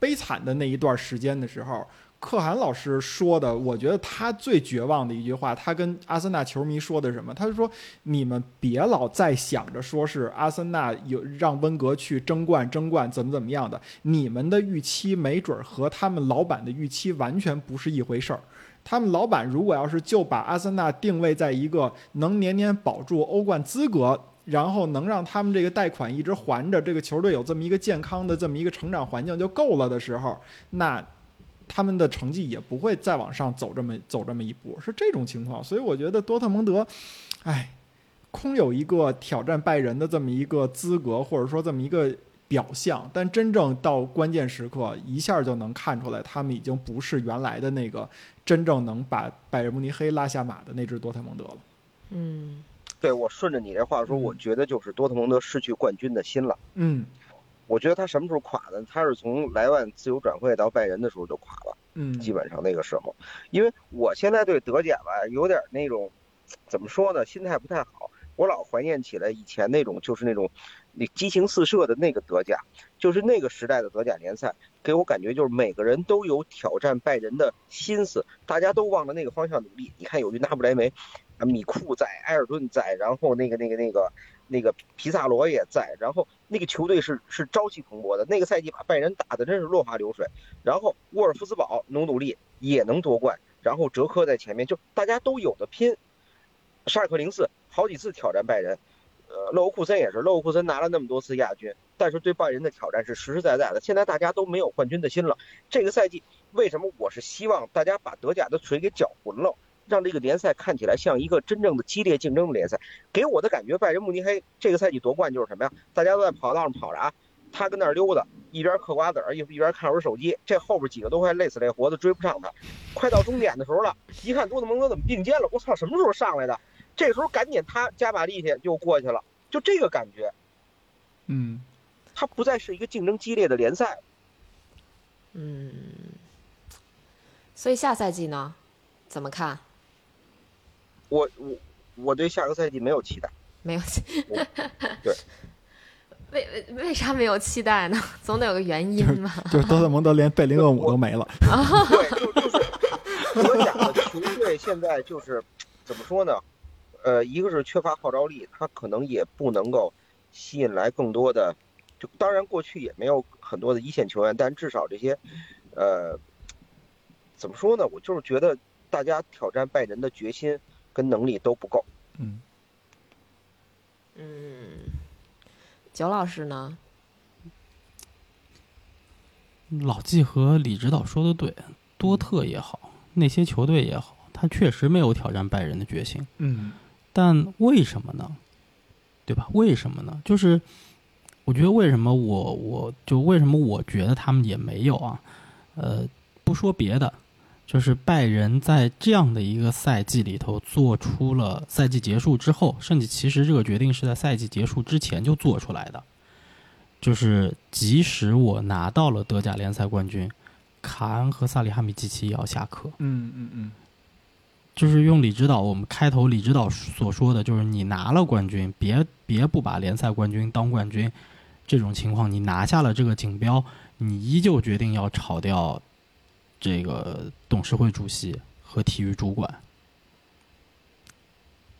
悲惨的那一段时间的时候。可汗老师说的，我觉得他最绝望的一句话，他跟阿森纳球迷说的什么？他就说：“你们别老再想着说是阿森纳有让温格去争冠、争冠怎么怎么样的，你们的预期没准和他们老板的预期完全不是一回事儿。他们老板如果要是就把阿森纳定位在一个能年年保住欧冠资格，然后能让他们这个贷款一直还着，这个球队有这么一个健康的这么一个成长环境就够了的时候，那他们的成绩也不会再往上走这么走这么一步，是这种情况。所以我觉得多特蒙德，哎，空有一个挑战拜仁的这么一个资格，或者说这么一个表象，但真正到关键时刻，一下就能看出来，他们已经不是原来的那个真正能把拜仁慕尼黑拉下马的那支多特蒙德了。嗯对我顺着你这话说，嗯我觉得就是多特蒙德失去冠军的心了。嗯我觉得他什么时候垮的？他是从莱万自由转会到拜仁的时候就垮了，嗯，基本上那个时候。因为我现在对德甲吧有点那种，怎么说呢，心态不太好。我老怀念起来以前那种，就是那种那激情四射的那个德甲，就是那个时代的德甲联赛，给我感觉就是每个人都有挑战拜仁的心思，大家都往着那个方向努力。你看有一纳布莱梅，啊，米库在，埃尔顿在，然后那个那个那个那个皮萨罗也在，然后那个球队是是朝气蓬勃的。那个赛季把拜仁打得真是落花流水，然后沃尔夫斯堡努努力也能夺冠，然后哲科在前面，就大家都有的拼。沙尔克零四好几次挑战拜仁，呃，勒沃库森也是，勒沃库森拿了那么多次亚军，但是对拜仁的挑战是实实在在的。现在大家都没有冠军的心了。这个赛季为什么我是希望大家把德甲的水给搅浑了？让这个联赛看起来像一个真正的激烈竞争的联赛。给我的感觉，拜仁慕尼黑这个赛季夺冠就是什么呀？大家都在跑道上跑着啊，他跟那儿溜达，一边嗑瓜子儿，一一边看会儿手机。这后边几个都快累死累活的追不上他。快到终点的时候了，一看多特蒙德怎么并肩了？我操，什么时候上来的？这时候赶紧他加把力气就过去了，就这个感觉，嗯，他不再是一个竞争激烈的联赛。嗯，所以下赛季呢，怎么看？我我我对下个赛季没有期待。没有期待 对，为为为啥没有期待呢？总得有个原因吧。就是多特蒙德连贝林厄姆都没了。对，就就是德甲的球队现在就是怎么说呢？呃，一个是缺乏号召力，他可能也不能够吸引来更多的。就当然过去也没有很多的一线球员，但至少这些，呃，怎么说呢？我就是觉得大家挑战拜仁的决心跟能力都不够。嗯，嗯，九老师呢？老季和李指导说的对，多特也好，那些球队也好，他确实没有挑战拜仁的决心。嗯，但为什么呢？对吧？为什么呢？就是我觉得为什么我我就为什么我觉得他们也没有啊？呃，不说别的，就是拜仁在这样的一个赛季里头做出了赛季结束之后，甚至其实这个决定是在赛季结束之前就做出来的，就是即使我拿到了德甲联赛冠军，卡恩和萨里哈米季奇也要下课。嗯嗯嗯，就是用李指导，我们开头李指导所说的，就是你拿了冠军，别别不把联赛冠军当冠军，这种情况你拿下了这个锦标，你依旧决定要炒掉这个董事会主席和体育主管，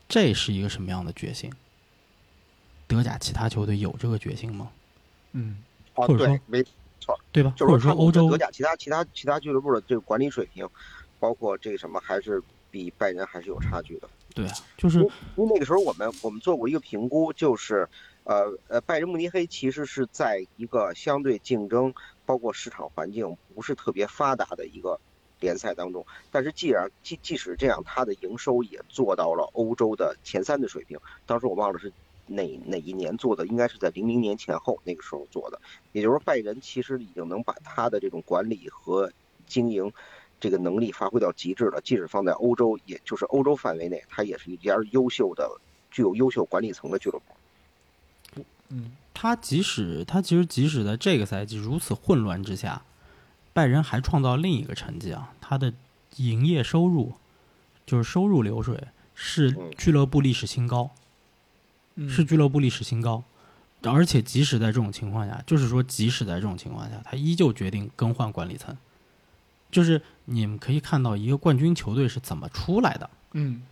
这是一个什么样的决心？德甲其他球队有这个决心吗？嗯，啊，或者说对，没错对吧？就是或者说欧洲德甲其他其他其他俱乐部的这个管理水平，包括这个什么，还是比拜仁还是有差距的。对啊，就是因为那个时候我们我们做过一个评估，就是呃呃，拜仁慕尼黑其实是在一个相对竞争，包括市场环境不是特别发达的一个联赛当中，但是既然即即使这样，它的营收也做到了欧洲的前三的水平。当时我忘了是哪哪一年做的，应该是在零零年前后那个时候做的。也就是说，拜仁其实已经能把他的这种管理和经营这个能力发挥到极致了。即使放在欧洲，也就是欧洲范围内，它也是一家优秀的、具有优秀管理层的俱乐部。嗯，他即使他其实即使在这个赛季如此混乱之下，拜仁还创造另一个成绩啊，他的营业收入就是收入流水是嗯俱乐部历史新高，嗯是俱乐部历史新高。而且即使在这种情况下，就是说即使在这种情况下，他依旧决定更换管理层。就是你们可以看到一个冠军球队是怎么出来的，嗯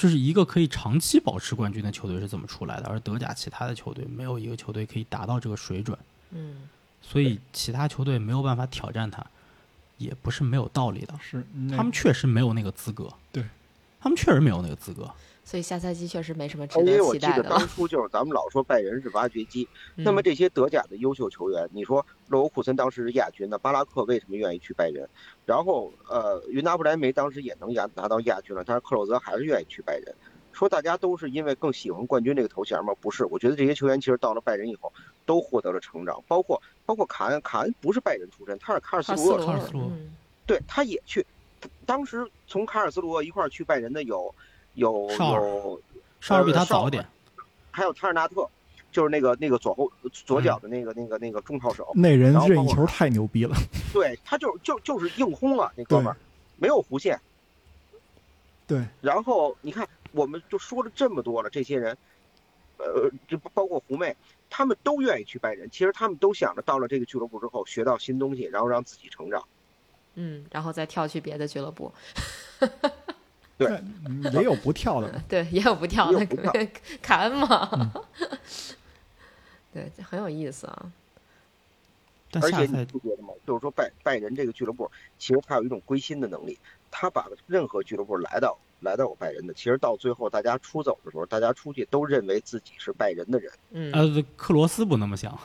就是一个可以长期保持冠军的球队是怎么出来的，而德甲其他的球队没有一个球队可以达到这个水准，嗯所以其他球队没有办法挑战他，也不是没有道理的。是他们确实没有那个资格，对，他们确实没有那个资格。所以下赛季确实没什么值因为得我记得期待的。当初就是咱们老说拜仁是挖掘机，嗯那么这些德甲的优秀球员，你说勒沃库森当时是亚军，那巴拉克为什么愿意去拜仁？然后呃，云达不莱梅当时也能亚拿到亚军了，但是克洛泽还是愿意去拜仁。说大家都是因为更喜欢冠军这个头衔吗？不是，我觉得这些球员其实到了拜仁以后都获得了成长，包括包括卡恩，卡恩不是拜仁出身，他是卡尔斯鲁厄卡尔斯罗卡尔斯罗嗯。对，他也去，当时从卡尔斯鲁厄一块儿去拜仁的有有绍尔有稍微比他早一点，还有塔尔纳特，就是那个那个左后左嗯脚的那个、那个那个中炮手，那人任意球太牛逼了。对他就就就是硬轰了，那哥们儿没有弧线。对，然后你看，我们就说了这么多了，这些人，呃，就包括胡妹，他们都愿意去拜仁。其实他们都想着到了这个俱乐部之后学到新东西，然后让自己成长。嗯，然后再跳去别的俱乐部，对嗯，也有不跳的。对，也有不跳的卡恩嘛，嗯对，这很有意思啊。而且你不觉得吗？就是说拜拜仁这个俱乐部，其实他有一种归心的能力，他把任何俱乐部来到来到我拜仁的，其实到最后大家出走的时候，大家出去都认为自己是拜仁的人。嗯，呃克罗斯不那么想，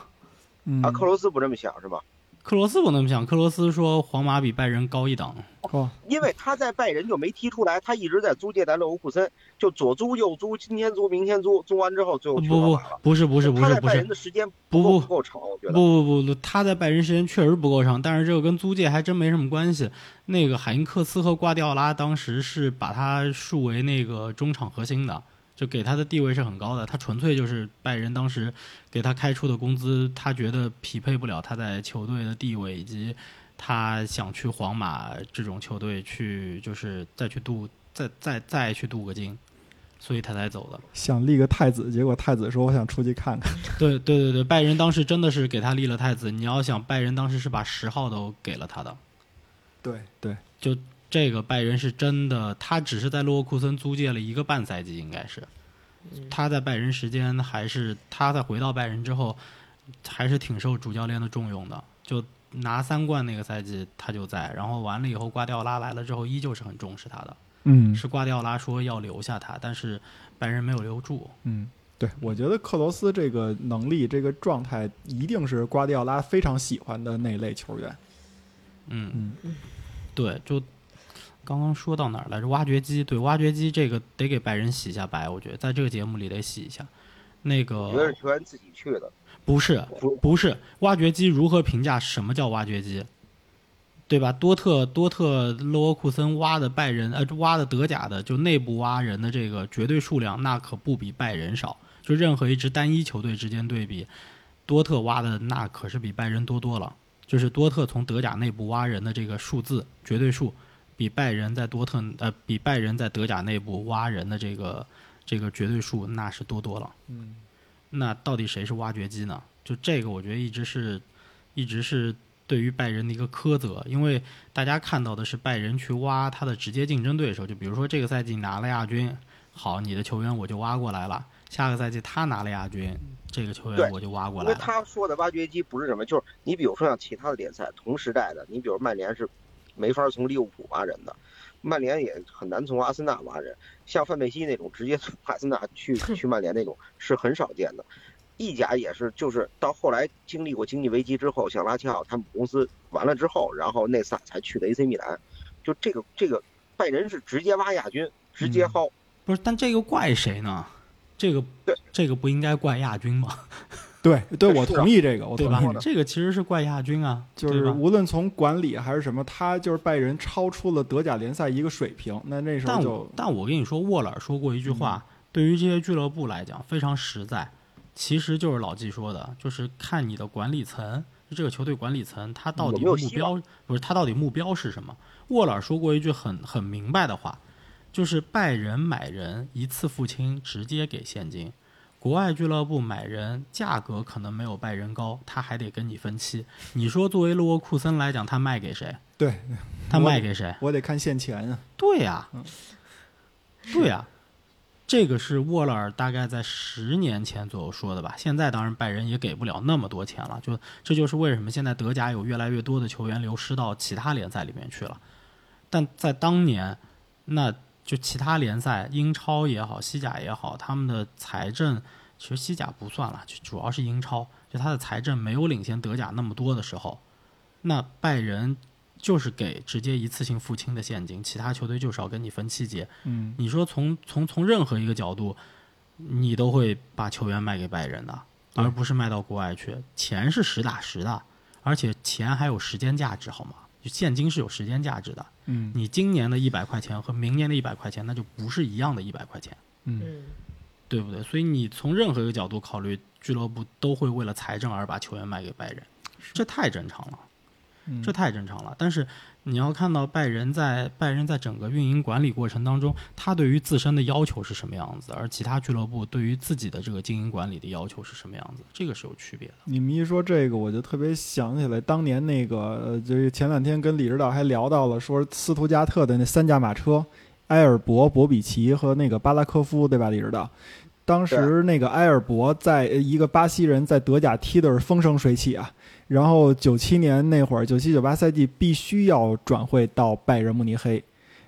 嗯啊，克罗斯不这么想是吧？克罗斯不那么想，克罗斯说皇马比拜仁高一档。哦，因为他在拜仁就没踢出来，他一直在租借在勒沃库森，就左租右租，今天租明天租，租完之后最后不不不皇马了。不是不是不他在拜仁是不是的时间不不够不够长，我觉得。不不不，他在拜仁时间确实不够长，但是这个跟租借还真没什么关系。那个海因克斯和瓜迪奥拉当时是把他树为那个中场核心的，就给他的地位是很高的。他纯粹就是拜仁当时给他开出的工资，他觉得匹配不了他在球队的地位，以及他想去皇马这种球队去，就是再去镀再再再去镀个金，所以他才走的。想立个太子，结果太子说我想出去看看。对对对对，拜仁当时真的是给他立了太子。你要想，拜仁当时是把十号都给了他的。对对，这个拜仁是真的，他只是在洛沃库森租借了一个半赛季，应该是。他在拜仁时间还是他在回到拜仁之后，还是挺受主教练的重用的。就拿三冠那个赛季他就在，然后完了以后瓜迪奥拉来了之后，依旧是很重视他的。嗯是瓜迪奥拉说要留下他，但是拜仁没有留住。嗯，对，我觉得克罗斯这个能力、这个状态，一定是瓜迪奥拉非常喜欢的那类球员。嗯嗯，对，就刚刚说到哪儿来着？挖掘机，对，挖掘机这个得给拜仁洗一下白，我觉得在这个节目里得洗一下。那个觉得是个球员自己去的，不是不不是挖掘机如何评价什么叫挖掘机？对吧？多特多特勒沃库森挖的拜仁呃挖的德甲的就内部挖人的这个绝对数量，那可不比拜仁少。就任何一支单一球队之间对比，多特挖的那可是比拜仁多多了。就是多特从德甲内部挖人的这个数字绝对数，比拜仁在多特呃比拜仁在德甲内部挖人的这个这个绝对数那是多多了。嗯，那到底谁是挖掘机呢？就这个，我觉得一直是一直是对于拜仁的一个苛责，因为大家看到的是拜仁去挖他的直接竞争对手，就比如说这个赛季拿了亚军，好，你的球员我就挖过来了。下个赛季他拿了亚军，这个球员我就挖过因为来。他说的挖掘机不是什么，就是你比如说像其他的联赛同时代的，你比如曼联是没法从利物浦挖人的，曼联也很难从阿森纳挖人，像范佩西那种直接从阿森纳去 去曼联那种是很少见的。意甲也是，就是到后来经历过经济危机之后，像拉齐奥他们公司完了之后，然后内萨才去的 AC 米兰，就这个这个拜仁是直接挖亚军，直接薅。不是，但这个怪谁呢？这个对这个不应该怪亚军吗？对对，我同意这个，我对吧同意这个。？这个其实是怪亚军啊，就是无论从管理还是什么，他就是拜仁超出了德甲联赛一个水平。那那时候就但我但我跟你说，沃尔说过一句话，对于这些俱乐部来讲非常实在，其实就是老季说的，就是看你的管理层，这个球队管理层他到底目有有希标不是他到底目标是什么？沃尔说过一句很很明白的话，就是拜仁买人一次付清，直接给现金。国外俱乐部买人价格可能没有拜仁高，他还得跟你分期。你说作为勒沃库森来讲，他卖给谁？对他卖给谁？我得看现钱啊。对呀、嗯对呀、这个是沃勒尔大概在十年前左右说的吧。现在当然拜仁也给不了那么多钱了，就这就是为什么现在德甲有越来越多的球员流失到其他联赛里面去了。但在当年，那就其他联赛，英超也好，西甲也好，他们的财政其实西甲不算了，就主要是英超，就他的财政没有领先德甲那么多的时候，那拜仁就是给直接一次性付清的现金，其他球队就是要跟你分期结。嗯，你说从从从任何一个角度，你都会把球员卖给拜仁的，而不是卖到国外去。钱是实打实的，而且钱还有时间价值，好吗？就现金是有时间价值的。嗯你今年的一百块钱和明年的一百块钱，那就不是一样的一百块钱，嗯嗯，对不对？所以你从任何一个角度考虑，俱乐部都会为了财政而把球员卖给拜仁，这太正常了。嗯，这太正常了。但是你要看到拜仁在拜仁在整个运营管理过程当中，他对于自身的要求是什么样子，而其他俱乐部对于自己的这个经营管理的要求是什么样子，这个是有区别的。你们一说这个，我就特别想起来当年那个，呃就是前两天跟李指导还聊到了，说斯图加特的那三驾马车，埃尔伯、博比奇和那个巴拉科夫，对吧？李指导，当时那个埃尔伯在呃一个巴西人在德甲踢的是风生水起啊，然后九七年那会儿，九七九八赛季必须要转会到拜仁慕尼黑。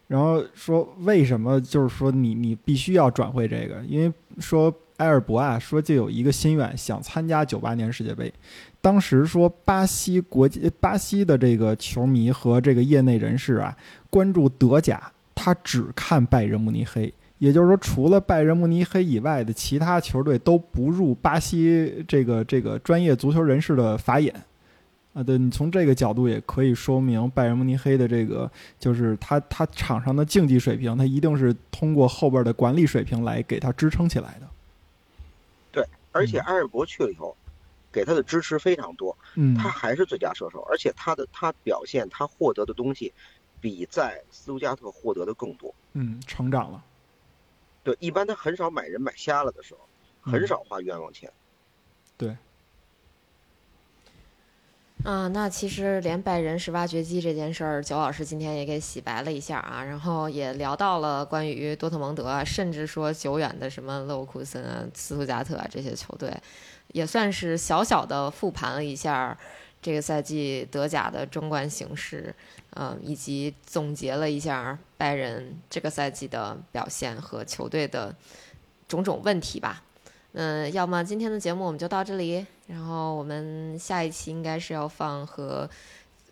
然后说为什么就是说你你必须要转会这个？因为说埃尔伯啊说就有一个心愿想参加九八年世界杯，当时说巴西国际巴西的这个球迷和这个业内人士啊关注德甲，他只看拜仁慕尼黑。也就是说，除了拜仁慕尼黑以外的其他球队都不入巴西这个这个专业足球人士的法眼，啊，对你从这个角度也可以说明拜仁慕尼黑的这个就是他他场上的竞技水平，他一定是通过后边的管理水平来给他支撑起来的。对，而且埃尔伯去了以后，给他的支持非常多，嗯，他还是最佳射手，而且他的他表现他获得的东西，比在斯图加特获得的更多。嗯，成长了。对，一般他很少买人买瞎了的时候，很少花冤枉钱。对。啊，那其实连拜仁是挖掘机这件事儿，九老师今天也给洗白了一下啊，然后也聊到了关于多特蒙德啊，甚至说久远的什么勒沃库森啊、斯图加特啊这些球队，也算是小小的复盘了一下这个赛季德甲的争冠形势。嗯，以及总结了一下拜仁这个赛季的表现和球队的种种问题吧。嗯，要么今天的节目我们就到这里，然后我们下一期应该是要放和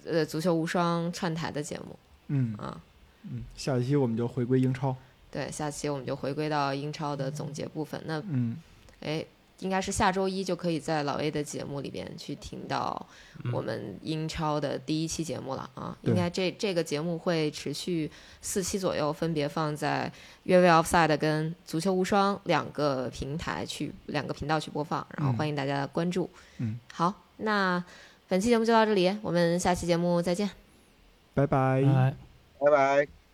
呃足球无双串台的节目。嗯啊，嗯，下一期我们就回归英超。对，下期我们就回归到英超的总结部分。那嗯，哎。应该是下周一就可以在老 A 的节目里边去听到我们英超的第一期节目了啊！应该这这个节目会持续四期左右，分别放在越位 Offside 跟足球无双两个平台去两个频道去播放，然后欢迎大家关注。嗯，好，那本期节目就到这里，我们下期节目再见，拜拜，拜拜拜。